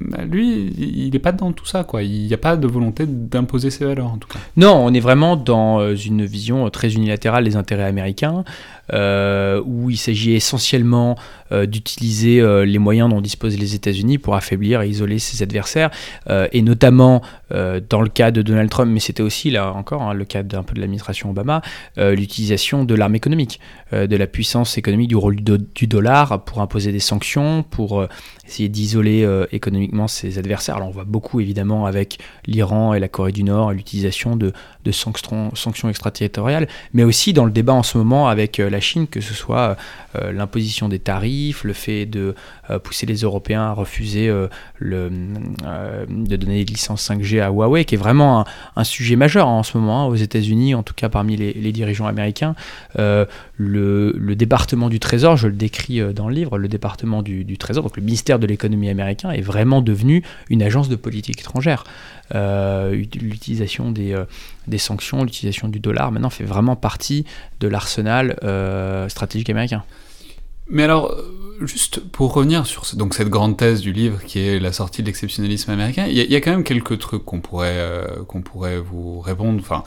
bah, lui, il n'est pas dans tout ça, quoi. Il n'y a pas de volonté d'imposer ses valeurs, en tout cas. Non, on est vraiment dans une vision très unilatérale des intérêts américains, où il s'agit essentiellement euh, d'utiliser les moyens dont disposent les États-Unis pour affaiblir et isoler ses adversaires, et notamment dans le cas de Donald Trump, mais c'était aussi, là encore, hein, le cas d'un peu de l'administration Obama, l'utilisation de l'arme économique, de la puissance économique, du rôle du dollar pour imposer des sanctions, pour essayer d'isoler économiquement ses adversaires. Alors on voit beaucoup évidemment avec l'Iran et la Corée du Nord l'utilisation de, sanctions, sanctions extraterritoriales, mais aussi dans le débat en ce moment avec euh, la Chine, que ce soit euh, l'imposition des tarifs, le fait de euh, pousser les Européens à refuser de donner des licences 5G à Huawei, qui est vraiment un, sujet majeur en ce moment hein, aux États-Unis, en tout cas parmi les, dirigeants américains. Le, département du Trésor, je le décris dans le livre, le département du Trésor, donc le ministère de l'économie américain, est vraiment devenu une agence de politique étrangère. Euh, l'utilisation des, euh, des, sanctions, l'utilisation du dollar, maintenant fait vraiment partie de l'arsenal euh, stratégique américain. Mais alors, juste pour revenir sur donc cette grande thèse du livre qui est la sortie de l'exceptionnalisme américain, il y, a quand même quelques trucs qu'on pourrait, qu'on pourrait vous répondre. Enfin,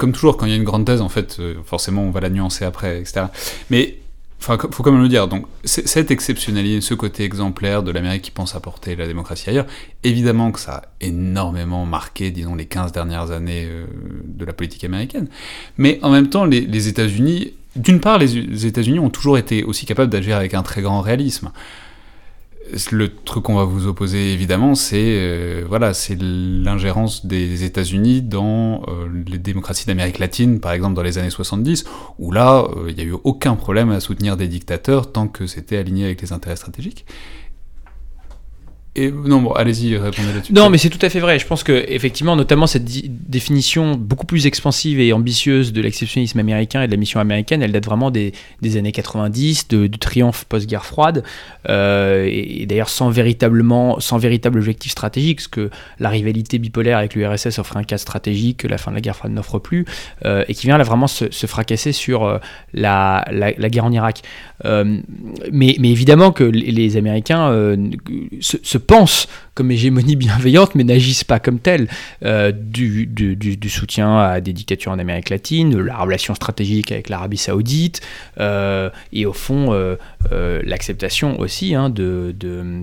comme toujours, quand il y a une grande thèse, en fait, forcément, on va la nuancer après, etc. Mais Enfin, faut quand même le dire. Donc, cette exceptionnalité, ce côté exemplaire de l'Amérique qui pense apporter la démocratie ailleurs, évidemment que ça a énormément marqué, disons, les 15 dernières années euh, de la politique américaine. Mais en même temps, les, États-Unis, d'une part, les États-Unis ont toujours été aussi capables d'agir avec un très grand réalisme le truc qu'on va vous opposer évidemment, c'est euh, voilà, c'est l'ingérence des États-Unis dans euh, les démocraties d'Amérique latine, par exemple dans les années 70, où là, euh, il n'y a eu aucun problème à soutenir des dictateurs tant que c'était aligné avec les intérêts stratégiques. Non, bon, allez-y, répondez là-dessus. Non, mais c'est tout à fait vrai. Je pense que effectivement, notamment cette définition beaucoup plus expansive et ambitieuse de l'exceptionnisme américain et de la mission américaine, elle date vraiment des, des années 90, de- du triomphe post-guerre froide, euh, et, d'ailleurs sans véritablement, sans véritable objectif stratégique, parce que la rivalité bipolaire avec l'URSS offrait un cadre stratégique que la fin de la guerre froide n'offre plus, euh, et qui vient là vraiment se, se fracasser sur euh, la, guerre en Irak. Mais, évidemment que les, Américains se pensent comme hégémonie bienveillante, mais n'agissent pas comme tels. Euh, du, soutien à des dictatures en Amérique latine, la relation stratégique avec l'Arabie saoudite, euh, et au fond euh, l'acceptation aussi hein, de,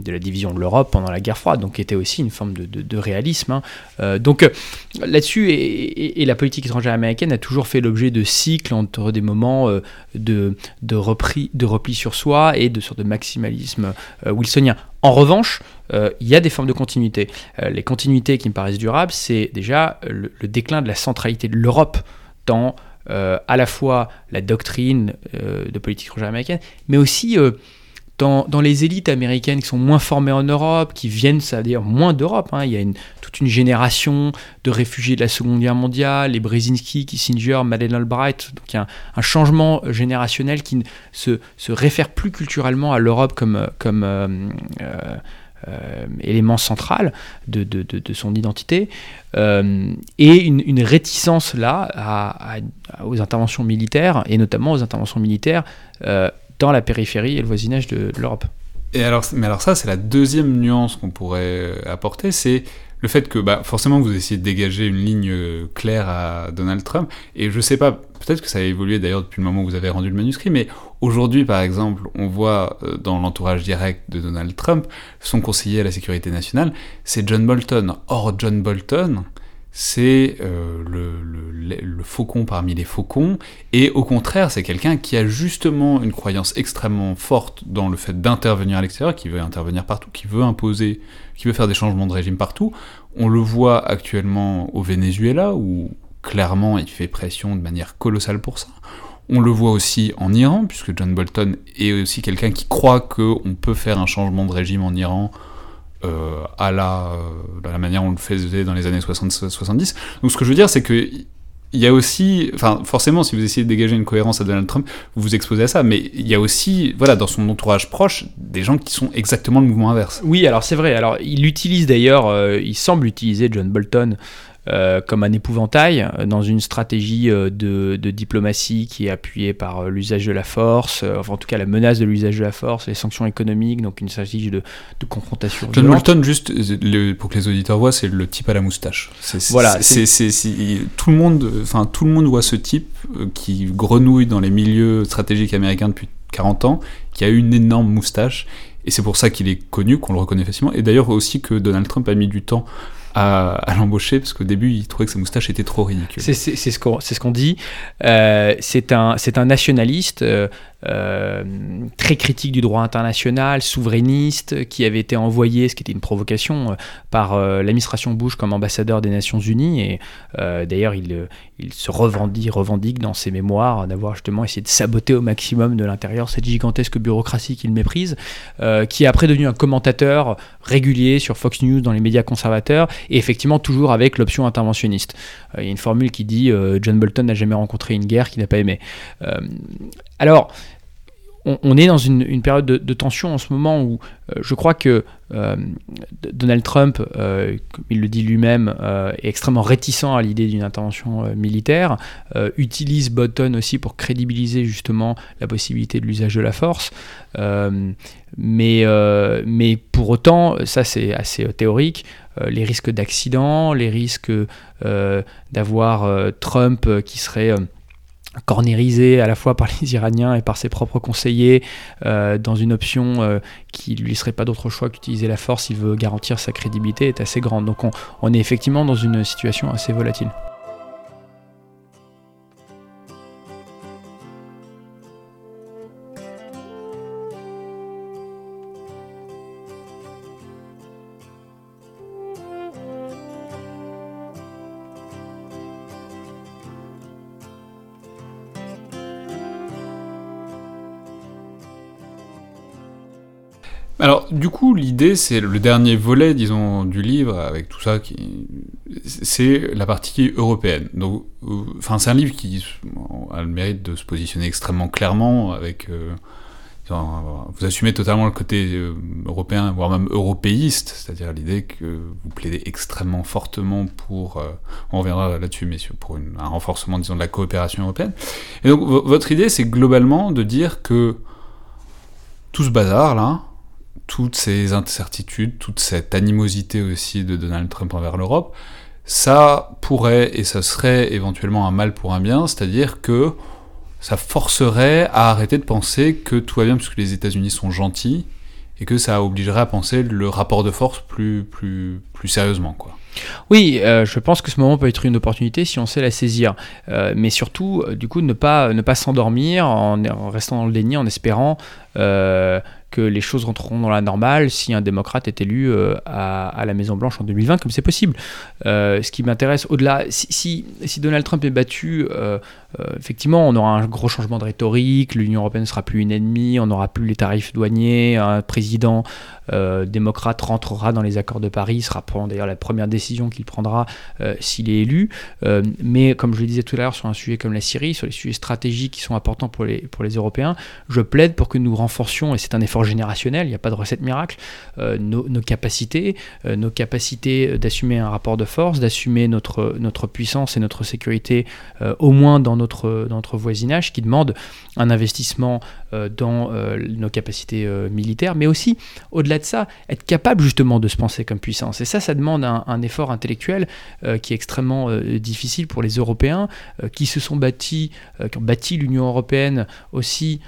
la division de l'Europe pendant la guerre froide, donc était aussi une forme de, réalisme. hein. Donc là-dessus, et, la politique étrangère américaine a toujours fait l'objet de cycles entre des moments de, repli sur soi et de sorte de maximalisme wilsonien. En revanche, euh, il y a des formes de continuité. Euh, les continuités qui me paraissent durables, c'est déjà le, déclin de la centralité de l'Europe dans euh, à la fois la doctrine de politique étrangère américaine, mais aussi dans, les élites américaines qui sont moins formées en Europe, qui viennent, c'est-à-dire moins d'Europe. hein. Il y a toute une génération de réfugiés de la Seconde Guerre mondiale, les Brzezinski, Kissinger, Madeleine Albright. Donc il y a un, changement générationnel qui ne se, se réfère plus culturellement à l'Europe comme, comme euh, euh, euh, élément central de, de- de- son identité, euh, et une, réticence là aux interventions militaires, et notamment aux interventions militaires euh, dans la périphérie et le voisinage de, l'Europe. Et alors, mais alors ça, c'est la deuxième nuance qu'on pourrait euh, apporter, c'est le fait que bah, forcément vous essayez de dégager une ligne euh, claire à Donald Trump, et je sais pas, peut-être que ça a évolué d'ailleurs depuis le moment où vous avez rendu le manuscrit, mais aujourd'hui par exemple, on voit euh, dans l'entourage direct de Donald Trump, son conseiller à la sécurité nationale, c'est John Bolton. Or, John Bolton, c'est euh, le, le- le faucon parmi les faucons, et au contraire, c'est quelqu'un qui a justement une croyance extrêmement forte dans le fait d'intervenir à l'extérieur, qui veut intervenir partout, qui veut imposer, qui veut faire des changements de régime partout. On le voit actuellement au Venezuela, où clairement il fait pression de manière colossale pour ça. On le voit aussi en Iran, puisque John Bolton est aussi quelqu'un qui croit qu'on peut faire un changement de régime en Iran euh, à la, euh, manière dont on le faisait dans les années 60-70. Donc ce que je veux dire, c'est que il y a aussi, enfin forcément, si vous essayez de dégager une cohérence à Donald Trump, vous vous exposez à ça, mais il y a aussi, voilà, dans son entourage proche, des gens qui sont exactement le mouvement inverse. Oui, alors c'est vrai. Alors il utilise d'ailleurs, euh, il semble utiliser John Bolton euh, comme un épouvantail euh, dans une stratégie euh, de, de diplomatie qui est appuyée par l'usage de la force, enfin en tout cas la menace de l'usage de la force, les sanctions économiques, donc une stratégie de, de confrontation. John. Bolton, juste le- pour que les auditeurs voient, c'est le type à la moustache. Voilà, c'est, tout le monde, enfin tout le monde voit ce type qui grenouille dans les milieux stratégiques américains depuis 40 ans, qui a une énorme moustache, et c'est pour ça qu'il est connu, qu'on le reconnaît facilement. Et d'ailleurs aussi que Donald Trump a mis du temps à, l'embaucher parce qu'au début il trouvait que sa moustache était trop ridicule. C'est ce qu'on dit. Euh, c'est un, un nationaliste euh, euh, très critique du droit international, souverainiste, qui avait été envoyé, ce qui était une provocation, euh, par euh, l'administration Bush comme ambassadeur des Nations Unies. Et d'ailleurs, il, se revendique, revendique dans ses mémoires d'avoir justement essayé de saboter au maximum de l'intérieur cette gigantesque bureaucratie qu'il méprise, qui est après devenu un commentateur régulier sur Fox News dans les médias conservateurs, et effectivement toujours avec l'option interventionniste. Il y a une formule qui dit John Bolton n'a jamais rencontré une guerre qu'il n'a pas aimée. Euh, alors, on, est dans une, période de, tension en ce moment où euh, je crois que euh, Donald Trump, euh, comme il le dit lui-même, euh, est extrêmement réticent à l'idée d'une intervention euh, militaire, euh, utilise Bolton aussi pour crédibiliser justement la possibilité de l'usage de la force. Euh, mais, euh, pour autant, ça c'est assez euh, théorique, euh, les risques d'accident, les risques euh, d'avoir euh, Trump euh, qui serait euh, cornérisé à la fois par <laughs> les Iraniens et par ses propres conseillers euh, dans une option euh, qui lui laisserait pas d'autre choix qu'utiliser la force s'il veut garantir sa crédibilité est assez grande. Donc on, on est effectivement dans une situation assez volatile. Alors, du coup, l'idée, c'est le dernier volet, disons, du livre, avec tout ça, qui... c'est la partie européenne. Donc, euh, c'est un livre qui a le mérite de se positionner extrêmement clairement, avec. Euh, vous assumez totalement le côté euh, européen, voire même européiste, c'est-à-dire l'idée que vous plaidez extrêmement fortement pour. on reviendra là-dessus, messieurs, pour un renforcement, disons, de la coopération européenne. Et donc, votre idée, c'est globalement de dire que tout ce bazar-là, toutes ces incertitudes, toute cette animosité aussi de Donald Trump envers l'Europe, ça pourrait et ça serait éventuellement un mal pour un bien, c'est-à-dire que ça forcerait à arrêter de penser que tout va bien parce que les États-Unis sont gentils et que ça obligerait à penser le rapport de force plus, plus, plus sérieusement. Quoi. Oui, euh, je pense que ce moment peut être une opportunité si on sait la saisir. Euh, mais surtout, euh, du coup, ne pas, ne pas s'endormir en, en, restant dans le déni, en espérant que les choses rentreront dans la normale si un démocrate est élu euh, à, la Maison-Blanche en 2020, comme c'est possible. Euh, ce qui m'intéresse au-delà, si, Donald Trump est battu, euh, effectivement, on aura un gros changement de rhétorique, l'Union européenne ne sera plus une ennemie, on n'aura plus les tarifs douaniers, un président démocrate rentrera dans les accords de Paris, sera d'ailleurs la première décision qu'il prendra s'il est élu. mais comme je le disais tout à l'heure, sur un sujet comme la Syrie, sur les sujets stratégiques qui sont importants pour les, pour les Européens, je plaide pour que nous renforcions, et c'est un effort générationnel, il n'y a pas de recette miracle, euh, nos, capacités, euh, nos capacités d'assumer un rapport de force, d'assumer notre, puissance et notre sécurité, euh, au moins dans notre, notre voisinage, qui demande un investissement dans nos capacités militaires, mais aussi, au-delà de ça, être capable justement de se penser comme puissance. Et ça, ça demande un, effort intellectuel qui est extrêmement difficile pour les Européens, qui se sont bâtis, qui ont bâti l'Union européenne aussi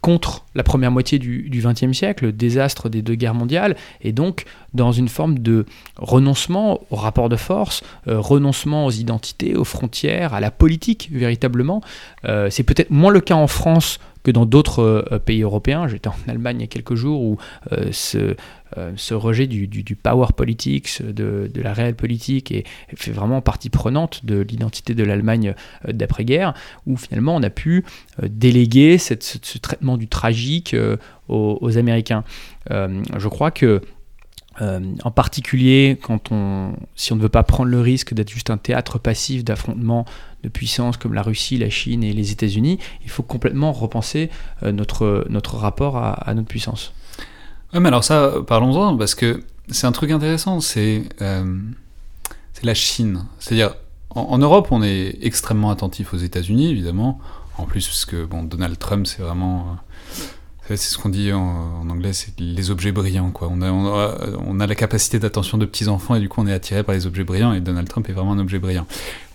contre la première moitié du, XXe siècle, le désastre des deux guerres mondiales, et donc dans une forme de renoncement au rapport de force, euh, renoncement aux identités, aux frontières, à la politique véritablement. Euh, c'est peut-être moins le cas en France que dans d'autres euh, pays européens. J'étais en Allemagne il y a quelques jours où ce, ce, rejet du, power politics, de, la réelle politique, est, fait vraiment partie prenante de l'identité de l'Allemagne d'après-guerre, où finalement on a pu déléguer ce, traitement du tragique aux, Américains. je crois que euh, en particulier, quand on, si on ne veut pas prendre le risque d'être juste un théâtre passif d'affrontements de puissances comme la Russie, la Chine et les États-Unis, il faut complètement repenser euh, notre, notre rapport à, notre puissance. Oui, mais alors ça, parlons-en, parce que c'est un truc intéressant, c'est euh, la Chine. C'est-à-dire, en, Europe, on est extrêmement attentif aux États-Unis, évidemment, en plus, parce que bon, Donald Trump, c'est vraiment c'est ce qu'on dit en, anglais, c'est les objets brillants. Quoi. On, a, on, a, la capacité d'attention de petits enfants et du coup on est attiré par les objets brillants et Donald Trump est vraiment un objet brillant.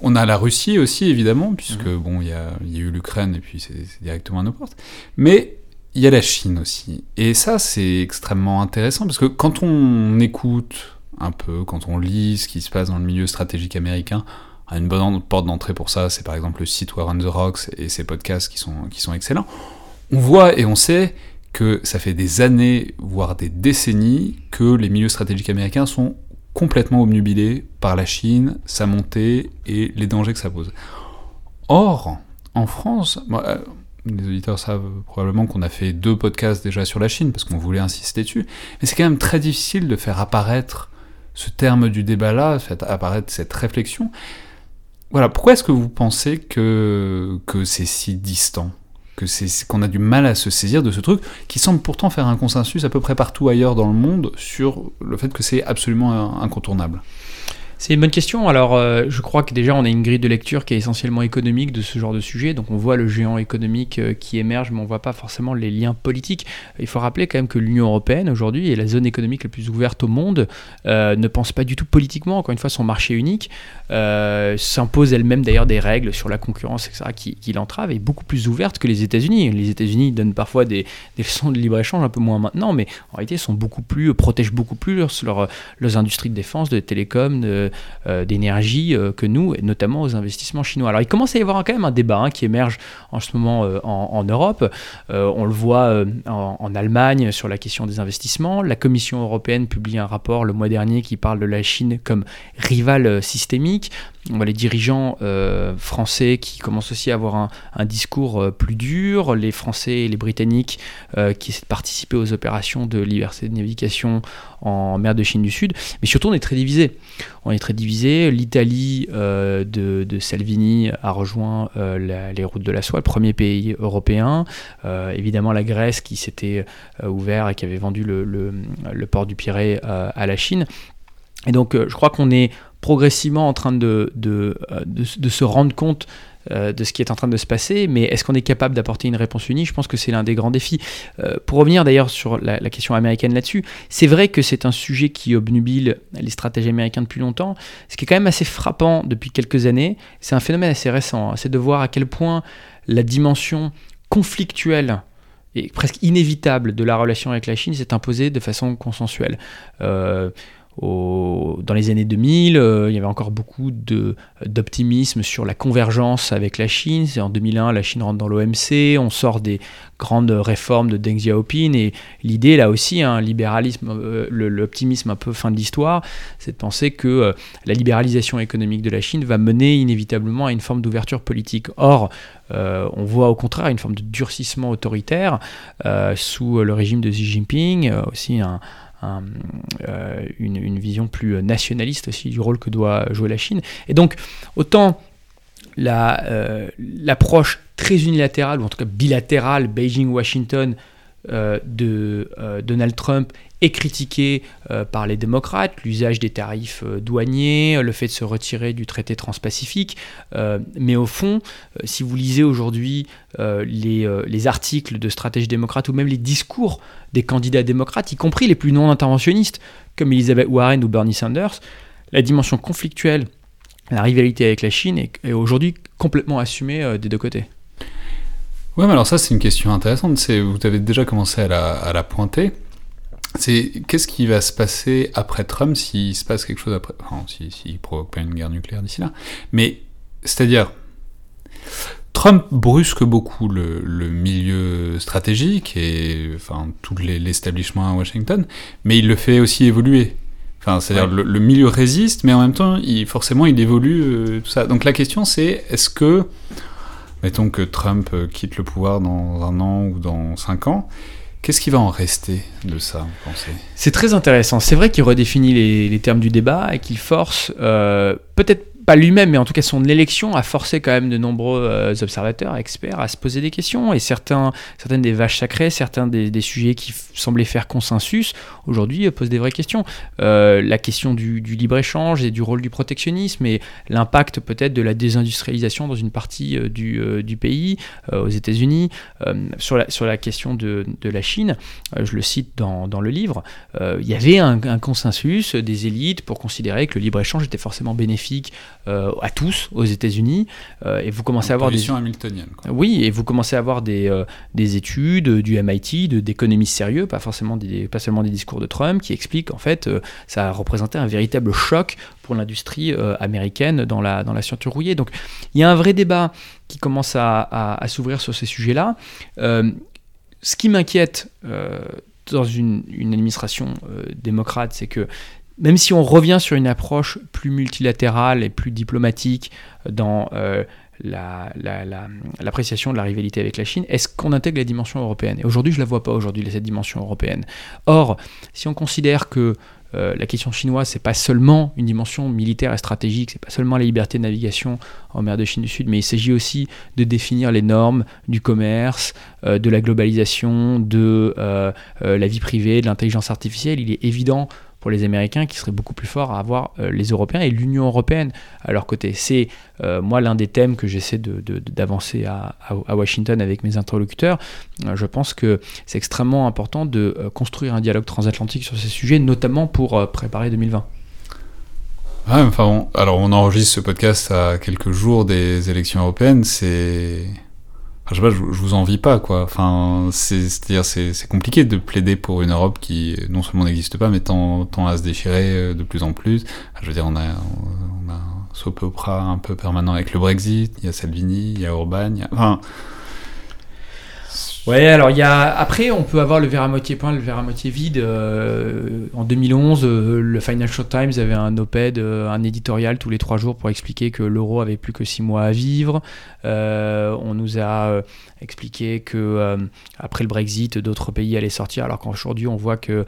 On a la Russie aussi évidemment, puisque mhm. bon, il y a, y a, eu l'Ukraine et puis c'est directement à nos portes. Mais il y a la Chine aussi. Et ça c'est extrêmement intéressant parce que quand on écoute un peu, quand on lit ce qui se passe dans le milieu stratégique américain, une bonne porte d'entrée pour ça, c'est par exemple le site War on the Rocks et ses podcasts qui sont, qui sont excellents on voit et on sait que ça fait des années, voire des décennies, que les milieux stratégiques américains sont complètement obnubilés par la Chine, sa montée et les dangers que ça pose. Or, en France, euh, les auditeurs savent probablement qu'on a fait deux podcasts déjà sur la Chine parce qu'on voulait insister dessus, mais c'est quand même très difficile de faire apparaître ce terme du débat-là, faire apparaître cette réflexion. Voilà, pourquoi est-ce que vous pensez que, que c'est si distant? Que c'est qu'on a du mal à se saisir de ce truc qui semble pourtant faire un consensus à peu près partout ailleurs dans le monde sur le fait que c'est absolument incontournable. C'est une bonne question. Alors, euh, je crois que déjà, on a une grille de lecture qui est essentiellement économique de ce genre de sujet. Donc, on voit le géant économique euh, qui émerge, mais on ne voit pas forcément les liens politiques. Il faut rappeler quand même que l'Union européenne, aujourd'hui, est la zone économique la plus ouverte au monde, euh, ne pense pas du tout politiquement. Encore une fois, son marché unique s'impose elle-même d'ailleurs des règles sur la concurrence, etc., qui, l'entravent, est beaucoup plus ouverte que les États-Unis. Les États-Unis donnent parfois des, des leçons de libre-échange, un peu moins maintenant, mais en réalité, sont beaucoup plus, protègent beaucoup plus leurs, industries de défense, de télécom, de d'énergie que nous, et notamment aux investissements chinois. Alors il commence à y avoir quand même un débat hein, qui émerge en ce moment en, Europe. on le voit en, en, Allemagne sur la question des investissements. La Commission européenne publie un rapport le mois dernier qui parle de la Chine comme rival systémique. On voit les dirigeants français qui commencent aussi à avoir un, discours plus dur. Les Français et les Britanniques qui essaient de participer aux opérations de liberté de navigation en mer de Chine du Sud. Mais surtout, on est très divisé. On est très divisé. L'Italie euh, de, Salvini a rejoint euh, les routes de la soie, le premier pays européen. Euh, évidemment, la Grèce qui s'était ouvert et qui avait vendu le, port du Pirée à la Chine. Et donc, je crois qu'on est progressivement en train de, de, de se rendre compte euh, de ce qui est en train de se passer, mais est-ce qu'on est capable d'apporter une réponse unie? Je pense que c'est l'un des grands défis. Euh, pour revenir d'ailleurs sur la, question américaine là-dessus, c'est vrai que c'est un sujet qui obnubile les stratégies américaines depuis longtemps. Ce qui est quand même assez frappant depuis quelques années, c'est un phénomène assez récent, hein. c'est de voir à quel point la dimension conflictuelle et presque inévitable de la relation avec la Chine s'est imposée de façon consensuelle. Euh, dans les années 2000, euh, il y avait encore beaucoup d'optimisme sur la convergence avec la Chine. En 2001, la Chine rentre dans l'OMC, on sort des grandes réformes de Deng Xiaoping, et l'idée, là aussi, hein, libéralisme, euh, l'optimisme un peu fin de l'histoire, c'est de penser que euh, la libéralisation économique de la Chine va mener inévitablement à une forme d'ouverture politique. Or, on voit au contraire une forme de durcissement autoritaire sous le régime de Xi Jinping, aussi un euh, une, vision plus nationaliste aussi du rôle que doit jouer la Chine. Et donc, autant euh, l'approche très unilatérale, ou en tout cas bilatérale, Beijing-Washington, euh, de Donald Trump est critiqué euh, par les démocrates, l'usage des tarifs euh, douaniers, le fait de se retirer du traité transpacifique. Euh, mais au fond, si vous lisez aujourd'hui les, les, articles de stratégie démocrate ou même les discours des candidats démocrates, y compris les plus non interventionnistes, comme Elizabeth Warren ou Bernie Sanders, la dimension conflictuelle, la rivalité avec la Chine est, aujourd'hui complètement assumée des deux côtés. Oui, mais alors ça c'est une question intéressante, vous avez déjà commencé à la, à la pointer c'est qu'est-ce qui va se passer après Trump s'il se passe quelque chose après, enfin, s'il si, provoque pas une guerre nucléaire d'ici là? Mais c'est-à-dire, Trump brusque beaucoup le, milieu stratégique et enfin tout l'establishment à Washington, mais il le fait aussi évoluer. Enfin, c'est-à-dire le, milieu résiste, mais en même temps, il, forcément, il évolue euh, tout ça. Donc la question, c'est est-ce que, mettons que Trump euh, quitte le pouvoir dans un an ou dans cinq ans, Qu'est-ce qui va en rester de ça, vous C'est très intéressant. C'est vrai qu'il redéfinit les, termes du débat et qu'il force, euh, peut-être pas lui-même, mais en tout cas son élection a forcé quand même de nombreux euh, observateurs, experts à se poser des questions. Et certains, certaines des vaches sacrées, certains des, sujets qui semblaient faire consensus, aujourd'hui euh, posent des vraies questions. Euh, la question du, libre-échange et du rôle du protectionnisme et l'impact peut-être de la désindustrialisation dans une partie du, pays, aux États-Unis. sur, la, question de, la Chine, je le cite dans, le livre, il y avait un consensus des élites pour considérer que le libre-échange était forcément bénéfique euh, à tous aux États-Unis. Euh, et vous commencez à avoir des hamiltonienne. Oui, et vous commencez à avoir des, euh, des études du MIT, d'économistes sérieux, pas forcément des, pas seulement des discours de Trump, qui expliquent en fait ça a représenté un véritable choc pour l'industrie américaine dans la dans la ceinture rouillée. Donc il y a un vrai débat qui commence à, à, s'ouvrir sur ces sujets-là. ce qui m'inquiète dans une, une administration démocrate, c'est que même si on revient sur une approche plus multilatérale et plus diplomatique dans euh, l'appréciation de la rivalité avec la Chine, est-ce qu'on intègre la dimension européenne Et aujourd'hui, je ne la vois pas aujourd'hui, cette dimension européenne. Or, si on considère que euh, la question chinoise, c'est pas seulement une dimension militaire et stratégique, c'est pas seulement la liberté de navigation en mer de Chine du Sud, mais il s'agit aussi de définir les normes du commerce, euh, de la globalisation, de la vie privée, de l'intelligence artificielle. Il est évident pour les Américains qui seraient beaucoup plus forts à avoir euh, les Européens et l'Union européenne à leur côté. C'est euh, moi l'un des thèmes que j'essaie d'avancer de, à, à, Washington avec mes interlocuteurs. Euh, je pense que c'est extrêmement important de construire un dialogue transatlantique sur ces sujets, notamment pour préparer 2020. enfin, alors on enregistre ce podcast à quelques jours des élections européennes, c'est je sais pas, je, vous envie pas, quoi. Enfin, c'est-à-dire, c'est compliqué de plaider pour une Europe qui non seulement n'existe pas, mais tend, tend, à se déchirer euh, de plus en plus. Je veux dire, on a, on a un soap opera un peu permanent avec le Brexit, il y a Salvini, il y a Orban, il y a... Enfin, Ouais, alors il y a après on peut avoir le verre à moitié plein, le verre à moitié vide. Euh, en 2011, euh, le Financial Times avait un oped, euh, un éditorial tous les trois jours pour expliquer que l'euro avait plus que six mois à vivre. on nous a expliqué que après le Brexit, d'autres pays allaient sortir, alors qu'aujourd'hui on voit que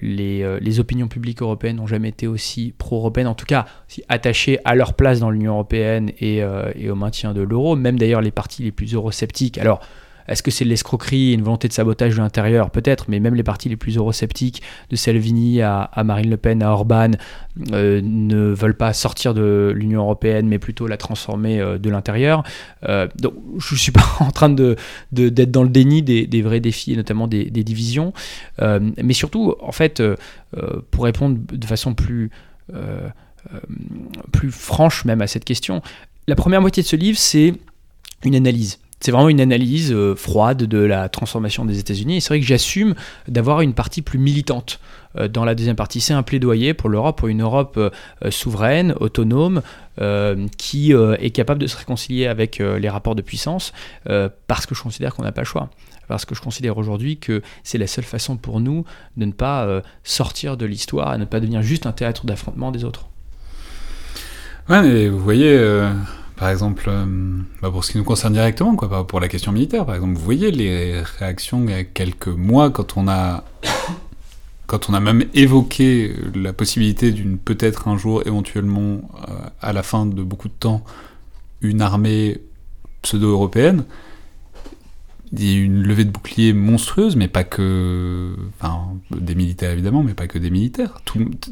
les, les, opinions publiques européennes n'ont jamais été aussi pro-européennes, en tout cas attachées à leur place dans l'Union européenne et, et, au maintien de l'euro. Même d'ailleurs les partis les plus eurosceptiques. Alors est-ce que c'est l'escroquerie, une volonté de sabotage de l'intérieur? Peut-être, mais même les partis les plus eurosceptiques, de Salvini à, Marine Le Pen, à Orban, euh, ne veulent pas sortir de l'Union européenne, mais plutôt la transformer euh, de l'intérieur. Euh, donc, je ne suis pas <laughs> en train d'être de, dans le déni des, vrais défis, et notamment des, des divisions. mais surtout, en fait, pour répondre de façon plus, plus franche même à cette question, la première moitié de ce livre, c'est une analyse. C'est vraiment une analyse euh, froide de la transformation des États-Unis. Et c'est vrai que j'assume d'avoir une partie plus militante euh, dans la deuxième partie. C'est un plaidoyer pour l'Europe, pour une Europe euh, souveraine, autonome, qui est capable de se réconcilier avec les rapports de puissance, parce que je considère qu'on n'a pas le choix. Parce que je considère aujourd'hui que c'est la seule façon pour nous de ne pas sortir de l'histoire et ne pas devenir juste un théâtre d'affrontement des autres. Ouais, mais vous voyez par exemple, euh, bah, pour ce qui nous concerne directement, quoi, pour la question militaire, par exemple, vous voyez les réactions il y a quelques mois quand on a, <coughs> quand on a même évoqué la possibilité d'une peut-être un jour, éventuellement, euh, à la fin de beaucoup de temps, une armée pseudo-européenne il y a une levée de bouclier monstrueuse, mais pas que. Enfin, des militaires évidemment, mais pas que des militaires.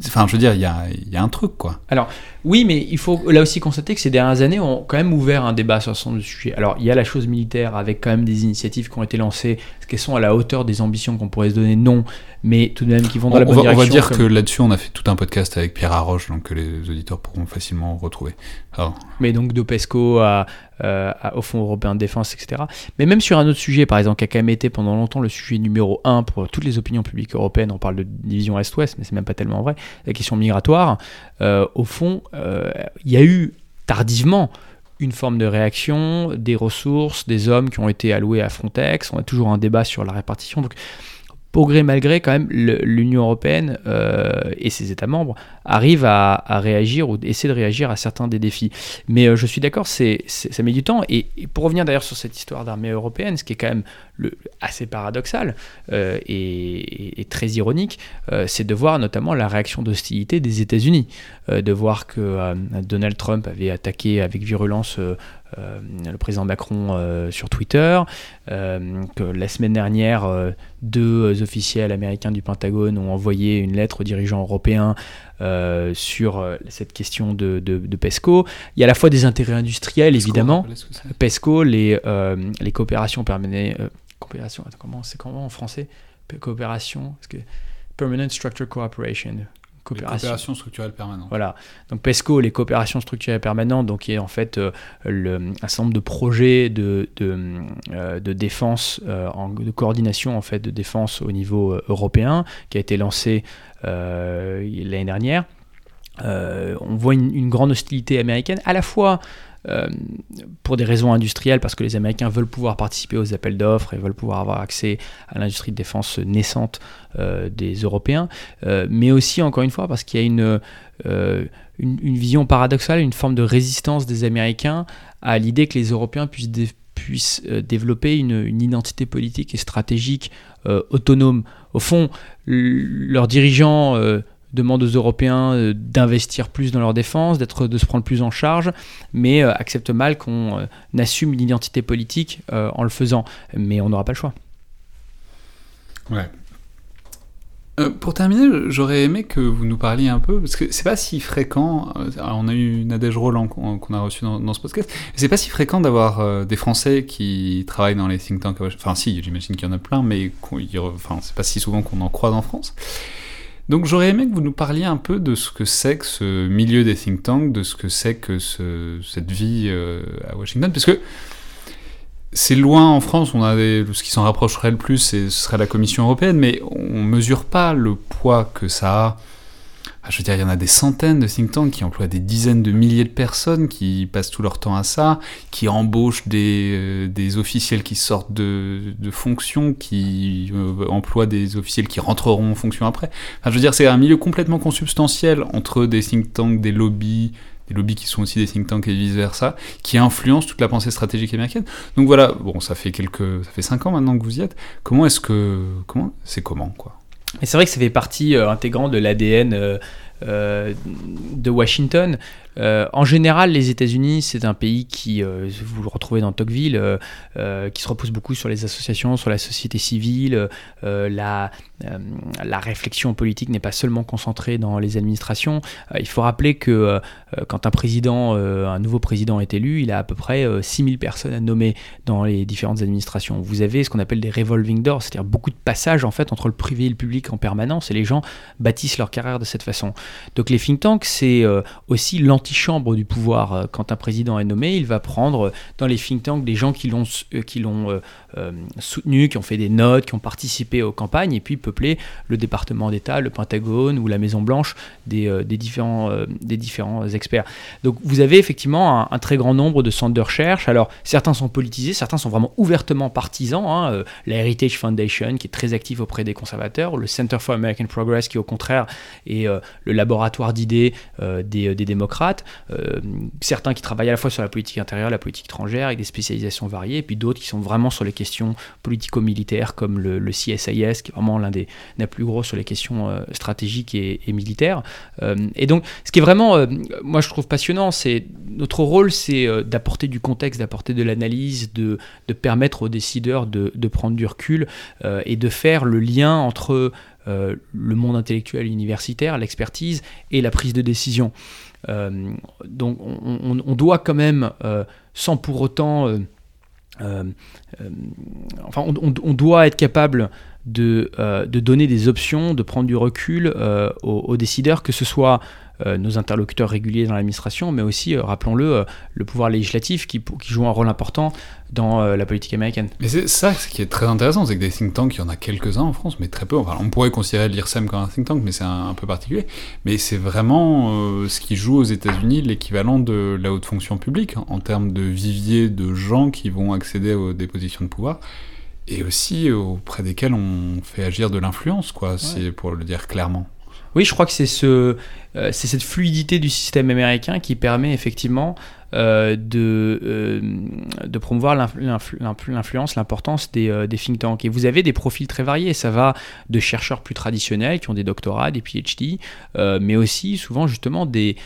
enfin, je veux dire, il y a, y a, un truc, quoi. Alors, oui, mais il faut là aussi constater que ces dernières années ont quand même ouvert un débat sur ce sujet. Alors, il y a la chose militaire avec quand même des initiatives qui ont été lancées. Est-ce qu'elles sont à la hauteur des ambitions qu'on pourrait se donner? Non, mais tout de même qui vont dans la bonne va, direction. On va dire que là-dessus, on a fait tout un podcast avec Pierre Arroche, donc que les auditeurs pourront facilement retrouver. Mais donc d'OPESCO à, euh, au Fonds européen de défense, etc. Mais même sur un autre sujet, par exemple, qui a quand même été pendant longtemps le sujet numéro un pour toutes les opinions publiques européennes, on parle de division Est-Ouest, mais c'est même pas tellement vrai, la question migratoire, euh, au fond, il y a eu tardivement une forme de réaction, des ressources, des hommes qui ont été alloués à Frontex, on a toujours un débat sur la répartition. Pour gré malgré, quand même, l'Union européenne euh, et ses États membres arrivent à, réagir ou essaient de réagir à certains des défis. Mais euh, je suis d'accord, ça met du temps. Et, pour revenir d'ailleurs sur cette histoire d'armée européenne, ce qui est quand même assez paradoxal euh, et, très ironique, c'est de voir notamment la réaction d'hostilité des États-Unis, de voir que Donald Trump avait attaqué avec virulence euh, le président Macron euh, sur Twitter, euh, que la semaine dernière, deux officiels américains du Pentagone ont envoyé une lettre aux dirigeants européens sur cette question de, PESCO. Il y a à la fois des intérêts industriels, évidemment. PESCO, les, les coopérations permanentes. coopération, comment c'est comment en français? Coopération, que Permanent Structure Cooperation coopération. structurelle permanente. Voilà. Donc PESCO, les coopérations structurelles permanentes, donc qui est en fait euh, le, un certain nombre de projets de, de, euh, de défense, euh, en, de coordination en fait de défense au niveau européen, qui a été lancé l'année dernière. on voit une, une, grande hostilité américaine, à la fois euh, pour des raisons industrielles, parce que les Américains veulent pouvoir participer aux appels d'offres et veulent pouvoir avoir accès à l'industrie de défense naissante euh, des Européens, euh, mais aussi, encore une fois, parce qu'il y a une, une, vision paradoxale, une forme de résistance des Américains à l'idée que les Européens puissent, puissent développer une, une, identité politique et stratégique autonome. Au fond, leurs dirigeants demande aux Européens euh, d'investir plus dans leur défense, d'être, de se prendre plus en charge, mais euh, accepte mal qu'on euh, assume une identité politique en le faisant. Mais on n'aura pas le choix. Ouais. pour terminer, j'aurais aimé que vous nous parliez un peu, parce que c'est pas si fréquent, on a eu Nadège Roland qu'on a reçu dans, ce podcast, c'est pas si fréquent d'avoir des Français qui travaillent dans les think tanks, enfin si, j'imagine qu'il y en a plein, mais enfin, c'est pas si souvent qu'on en croise en France. Donc j'aurais aimé que vous nous parliez un peu de ce que c'est que ce milieu des think tanks, de ce que c'est que cette vie euh, à Washington, parce que c'est loin en France, on avait, ce qui s'en rapprocherait le plus, ce serait la Commission européenne, mais on mesure pas le poids que ça a je veux dire, il y en a des centaines de think tanks qui emploient des dizaines de milliers de personnes, qui passent tout leur temps à ça, qui embauchent des, euh, des officiels qui sortent de, de fonction, qui euh, emploient des officiels qui rentreront en fonction après. Enfin, je veux dire, c'est un milieu complètement consubstantiel entre des think tanks, des lobbies, des lobbies qui sont aussi des think tanks et vice versa, qui influencent toute la pensée stratégique américaine. Donc voilà, bon, ça fait quelques, ça fait cinq ans maintenant que vous y êtes. Comment est-ce que, comment, c'est comment quoi? Et c'est vrai que ça fait partie euh, intégrante de l'ADN euh, de Washington. Euh, en général, les États-Unis, c'est un pays qui, euh, vous le retrouvez dans Tocqueville, euh, qui se repose beaucoup sur les associations, sur la société civile. la, réflexion politique n'est pas seulement concentrée dans les administrations. il faut rappeler que quand un président, un nouveau président est élu, il a à peu près 6000 personnes à nommer dans les différentes administrations. Vous avez ce qu'on appelle des revolving doors, c'est-à-dire beaucoup de passages en fait entre le privé et le public en permanence, et les gens bâtissent leur carrière de cette façon. Donc les think tanks, c'est aussi l'anti chambre du pouvoir. Euh, quand un président est nommé, il va prendre euh, dans les think tanks des gens qui l'ont euh, qui l'ont soutenu, qui ont fait des notes, qui ont participé aux campagnes, et puis peupler le département d'État, le Pentagone ou la Maison Blanche des, des différents, des différents experts. Donc vous avez effectivement un, très grand nombre de centres de recherche. Alors certains sont politisés, certains sont vraiment ouvertement partisans. Hein. La Heritage Foundation qui est très active auprès des conservateurs, le Center for American Progress qui au contraire est le laboratoire d'idées des, des démocrates. Euh, certains qui travaillent à la fois sur la politique intérieure, la politique étrangère, avec des spécialisations variées, et puis d'autres qui sont vraiment sur les politico-militaires, comme le, CSIS, qui est vraiment l'un des, plus gros sur les questions euh, stratégiques et, militaires. Euh, et donc, ce qui est vraiment, moi je trouve passionnant, c'est notre rôle, c'est d'apporter du contexte, d'apporter de l'analyse, de, permettre aux décideurs de, de prendre du recul et de faire le lien entre le monde intellectuel universitaire, l'expertise et la prise de décision. Euh, donc on, doit quand même, euh, sans pour autant... Euh, enfin, on, doit être capable de, de, donner des options, de prendre du recul aux, décideurs, que ce soit euh, nos interlocuteurs réguliers dans l'administration, mais aussi, euh, rappelons-le, euh, le pouvoir législatif qui, joue un rôle important dans la politique américaine. Mais c'est ça ce qui est très intéressant, c'est que des think tanks, il y en a quelques-uns en France, mais très peu. Enfin, on pourrait considérer l'IRSEM comme un think tank, mais c'est un, peu particulier. Mais c'est vraiment ce qui joue aux États-Unis l'équivalent de la haute fonction publique, en termes de vivier de gens qui vont accéder aux des positions de pouvoir et aussi auprès desquels on fait agir de l'influence, quoi, c'est pour le dire clairement. Oui, je crois que c'est ce, euh, c'est cette fluidité du système américain qui permet effectivement euh, de, euh, de promouvoir l'influence, l'importance des, des, think tanks. Et vous avez des profils très variés. Ça va de chercheurs plus traditionnels qui ont des doctorats, des PhD, mais aussi souvent justement des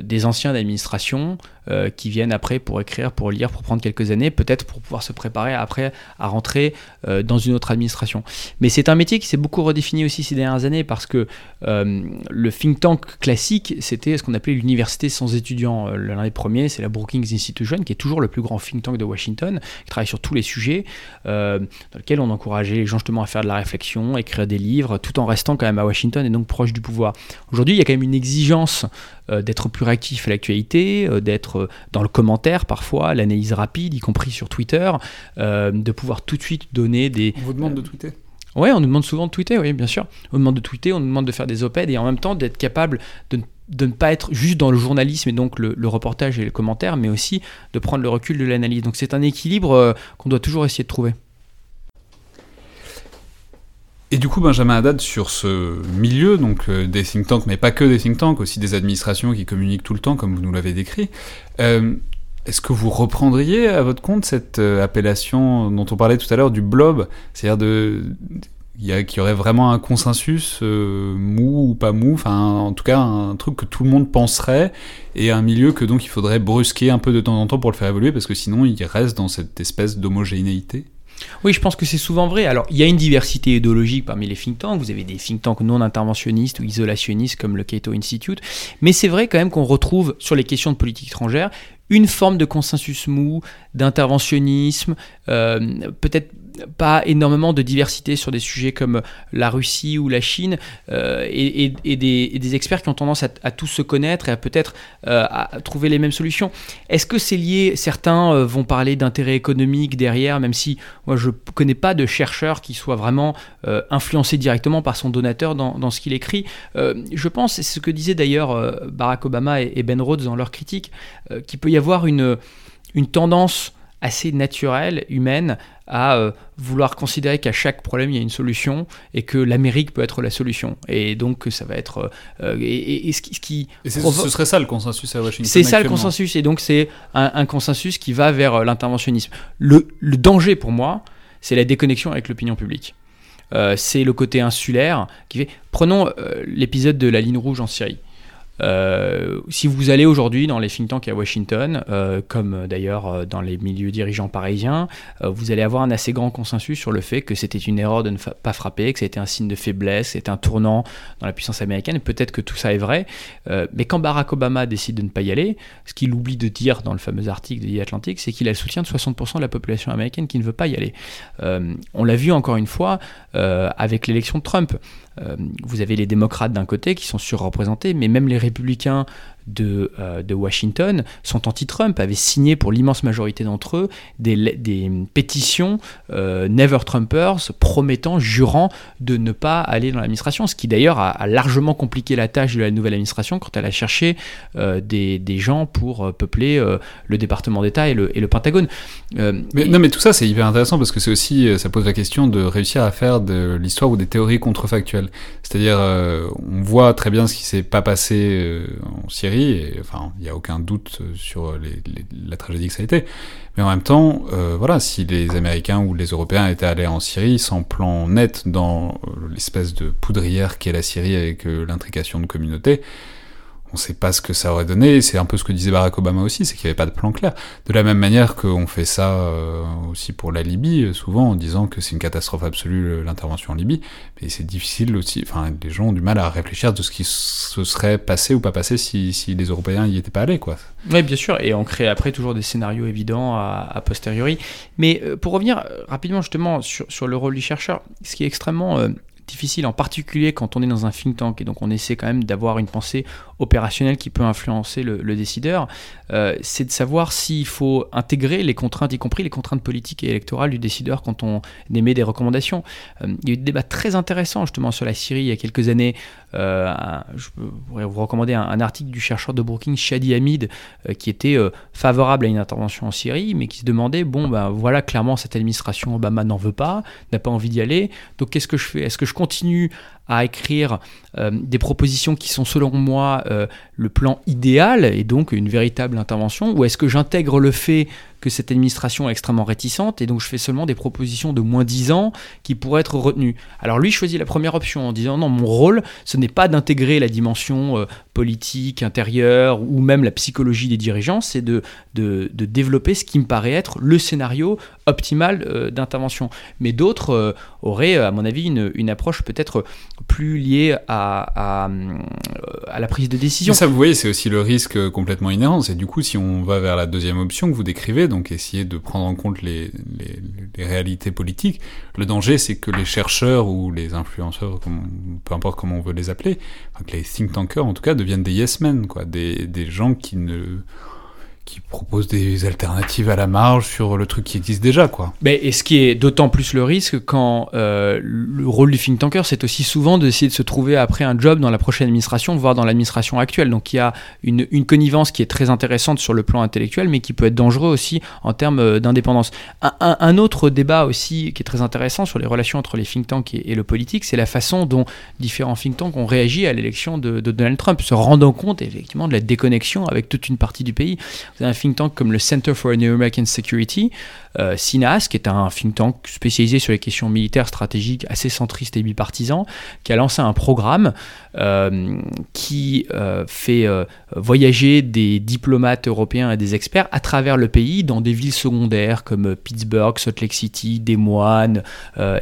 des anciens d'administration euh, qui viennent après pour écrire, pour lire, pour prendre quelques années, peut-être pour pouvoir se préparer après à rentrer euh, dans une autre administration. Mais c'est un métier qui s'est beaucoup redéfini aussi ces dernières années parce que euh, le think tank classique, c'était ce qu'on appelait l'université sans étudiants. L'un des premiers, c'est la Brookings Institution, qui est toujours le plus grand think tank de Washington, qui travaille sur tous les sujets, dans lequel on encourageait les gens justement à faire de la réflexion, écrire des livres, tout en restant quand même à Washington et donc proche du pouvoir. Aujourd'hui, il y a quand même une exigence d'être plus réactif à l'actualité, d'être euh, dans le commentaire parfois, l'analyse rapide, y compris sur Twitter, euh, de pouvoir tout de suite donner des... On vous demande de tweeter oui, on nous demande souvent de tweeter, oui, bien sûr. On nous demande de tweeter, on nous demande de faire des op-eds et en même temps d'être capable de, de, ne pas être juste dans le journalisme et donc le, reportage et le commentaire, mais aussi de prendre le recul de l'analyse. Donc c'est un équilibre euh, qu'on doit toujours essayer de trouver. Et du coup, Benjamin Haddad, sur ce milieu, donc euh, des think tanks, mais pas que des think tanks, aussi des administrations qui communiquent tout le temps, comme vous nous l'avez décrit, euh, est-ce que vous reprendriez à votre compte cette euh, appellation dont on parlait tout à l'heure du blob? C'est-à-dire de, qu'il y aurait vraiment un consensus mou ou pas mou, enfin en tout cas un truc que tout le monde penserait, et un milieu que donc il faudrait brusquer un peu de temps en temps pour le faire évoluer, parce que sinon il reste dans cette espèce d'homogénéité? Oui, je pense que c'est souvent vrai. Alors, il y a une diversité idéologique parmi les think tanks. Vous avez des think tanks non interventionnistes ou isolationnistes comme le Cato Institute. Mais c'est vrai quand même qu'on retrouve sur les questions de politique étrangère une forme de consensus mou, d'interventionnisme, euh, peut-être pas énormément de diversité sur des sujets comme la Russie ou la Chine, et, des, experts qui ont tendance à, tous se connaître et à peut-être à trouver les mêmes solutions. Est-ce que c'est lié Certains vont parler d'intérêt économique derrière, même si moi je connais pas de chercheur qui soit vraiment influencé directement par son donateur dans, ce qu'il écrit. je pense, c'est ce que disait d'ailleurs Barack Obama et, Ben Rhodes dans leur critique, qu'il peut y avoir une tendance assez naturelle, humaine, à euh, vouloir considérer qu'à chaque problème il y a une solution et que l'Amérique peut être la solution. Et donc ça va être. Euh, et, ce qui. ce serait ça le consensus à Washington C'est ça le consensus, et donc c'est un, consensus qui va vers euh, l'interventionnisme. Le, le, danger pour moi, c'est la déconnexion avec l'opinion publique. c'est le côté insulaire qui fait. Prenons l'épisode de la ligne rouge en Syrie. Euh, si vous allez aujourd'hui dans les think tanks à Washington, euh, comme euh, d'ailleurs dans les milieux dirigeants parisiens, vous allez avoir un assez grand consensus sur le fait que c'était une erreur de ne pas frapper, que c'était un signe de faiblesse, c'était un tournant dans la puissance américaine. Peut-être que tout ça est vrai, mais quand Barack Obama décide de ne pas y aller, ce qu'il oublie de dire dans le fameux article de The Atlantic, c'est qu'il a le soutien de 60% de la population américaine qui ne veut pas y aller. on l'a vu encore une fois avec l'élection de Trump. Euh, vous avez les démocrates d'un côté qui sont surreprésentés, mais même les républicains de, euh, de Washington sont anti-Trump, avaient signé pour l'immense majorité d'entre eux des, des pétitions euh, Never Trumpers promettant, jurant de ne pas aller dans l'administration, ce qui d'ailleurs a, largement compliqué la tâche de la nouvelle administration quand elle a cherché euh, des, des, gens pour peupler le département d'État et le, et le, Pentagone. mais, Non mais tout ça c'est hyper intéressant parce que c'est aussi, ça pose la question de réussir à faire de l'histoire ou des théories contrefactuelles. C'est-à-dire on voit très bien ce qui s'est pas passé en Syrie et enfin, il n'y a aucun doute sur la tragédie que ça a été. Mais en même temps, euh, voilà, si les Américains ou les Européens étaient allés en Syrie sans plan net dans l'espèce de poudrière qu'est la Syrie avec euh, l'intrication de communautés, on ne sait pas ce que ça aurait donné, c'est un peu ce que disait Barack Obama aussi, c'est qu'il n'y avait pas de plan clair. De la même manière qu'on fait ça euh, aussi pour la Libye, euh, souvent en disant que c'est une catastrophe absolue l'intervention en Libye, mais c'est difficile aussi, enfin les gens ont du mal à réfléchir de ce qui se serait passé ou pas passé si, les Européens n'y étaient pas allés, quoi. Oui, bien sûr, et on crée après toujours des scénarios évidents à, posteriori. Mais euh, pour revenir rapidement justement sur, sur, le rôle du chercheur, ce qui est extrêmement difficile, en particulier quand on est dans un think tank et donc on essaie quand même d'avoir une pensée opérationnelle qui peut influencer le, décideur, euh, c'est de savoir s'il faut intégrer les contraintes, y compris les contraintes politiques et électorales du décideur quand on émet des recommandations. Euh, il y a eu des débats très intéressants justement sur la Syrie il y a quelques années. Euh, je pourrais vous recommander un, article du chercheur de Brookings, Shadi Hamid, qui était favorable à une intervention en Syrie, mais qui se demandait, bon ben voilà, clairement cette administration Obama n'en veut pas, n'a pas envie d'y aller, donc qu'est-ce que je fais? Est-ce que je continue à écrire euh, des propositions qui sont selon moi euh, le plan idéal et donc une véritable intervention Ou est-ce que j'intègre le fait que cette administration est extrêmement réticente et donc je fais seulement des propositions de moins 10 ans qui pourraient être retenues? Alors lui choisit la première option en disant non, mon rôle, ce n'est pas d'intégrer la dimension euh, politique, intérieure ou même la psychologie des dirigeants, c'est de, de, développer ce qui me paraît être le scénario optimal d'intervention. Mais d'autres auraient, à mon avis, une, une approche peut-être plus lié à, euh, à, la prise de décision. ça, vous voyez, c'est aussi le risque complètement inhérent. C'est du coup, si on va vers la deuxième option que vous décrivez, donc essayer de prendre en compte les, les, réalités politiques, le danger, c'est que les chercheurs ou les influenceurs, peu importe comment on veut les appeler, que les think tankers en tout cas, deviennent des yes men, quoi, des, des gens qui ne qui propose des alternatives à la marge sur le truc qui existe déjà, quoi. Et ce qui est d'autant plus le risque quand euh, le rôle du think tanker, c'est aussi souvent d'essayer de se trouver après un job dans la prochaine administration, voire dans l'administration actuelle. Donc il y a une, connivence qui est très intéressante sur le plan intellectuel, mais qui peut être dangereux aussi en termes euh, d'indépendance. Un, autre débat aussi qui est très intéressant sur les relations entre les think tanks et, le politique, c'est la façon dont différents think tanks ont réagi à l'élection de Donald Trump, se rendant compte effectivement de la déconnexion avec toute une partie du pays un think tank comme le Center for New-American Security, euh, CINAS, qui est un think tank spécialisé sur les questions militaires stratégiques, assez centriste et bipartisan, qui a lancé un programme euh, qui euh, fait voyager des diplomates européens et des experts à travers le pays dans des villes secondaires comme Pittsburgh, Salt Lake City, Des Moines,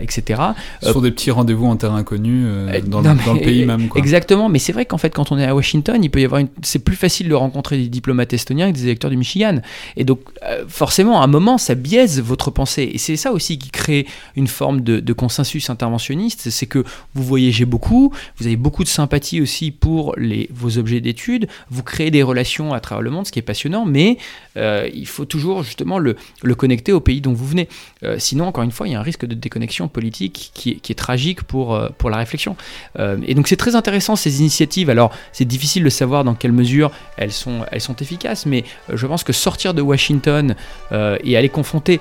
etc. Sur des petits rendez-vous en terrain inconnu dans, le pays même. Exactement, mais c'est vrai qu'en fait, quand on est à Washington, il peut y avoir une... c'est plus facile de rencontrer des diplomates estoniens que des électeurs du Michigan. Et donc, euh, forcément, à un moment, ça biaise votre pensée. Et c'est ça aussi qui crée une forme de, consensus interventionniste, c'est que vous voyagez beaucoup, vous avez beaucoup de sympathie aussi pour les, vos objets d'étude, vous créez des relations à travers le monde, ce qui est passionnant, mais euh, il faut toujours justement le, le, connecter au pays dont vous venez. Euh, sinon, encore une fois, il y a un risque de déconnexion politique qui, qui est tragique pour, pour la réflexion. et donc, c'est très intéressant ces initiatives. Alors, c'est difficile de savoir dans quelle mesure elles sont, elles sont efficaces, mais je pense que sortir de Washington et aller confronter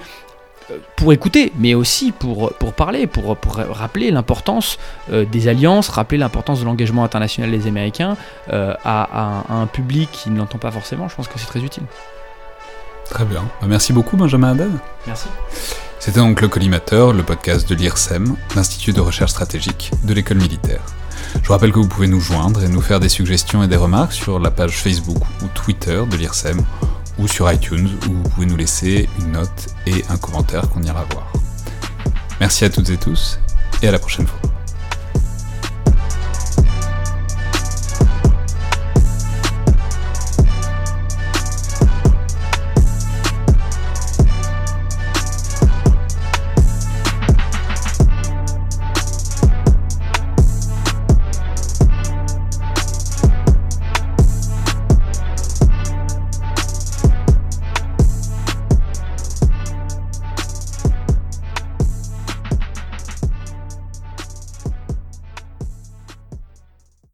pour écouter, mais aussi pour, pour parler, pour, pour rappeler l'importance euh, des alliances, rappeler l'importance de l'engagement international des Américains euh, à, un public qui ne l'entend pas forcément. Je pense que c'est très utile. Très bien. Bah, merci beaucoup, Benjamin Haddad. Merci. C'était donc le Collimateur, le podcast de l'IRSEM, l'Institut de recherche stratégique de l'école militaire. Je vous rappelle que vous pouvez nous joindre et nous faire des suggestions et des remarques sur la page Facebook ou Twitter de l'IRSEM ou sur iTunes où vous pouvez nous laisser une note et un commentaire qu'on ira voir. Merci à toutes et tous et à la prochaine fois.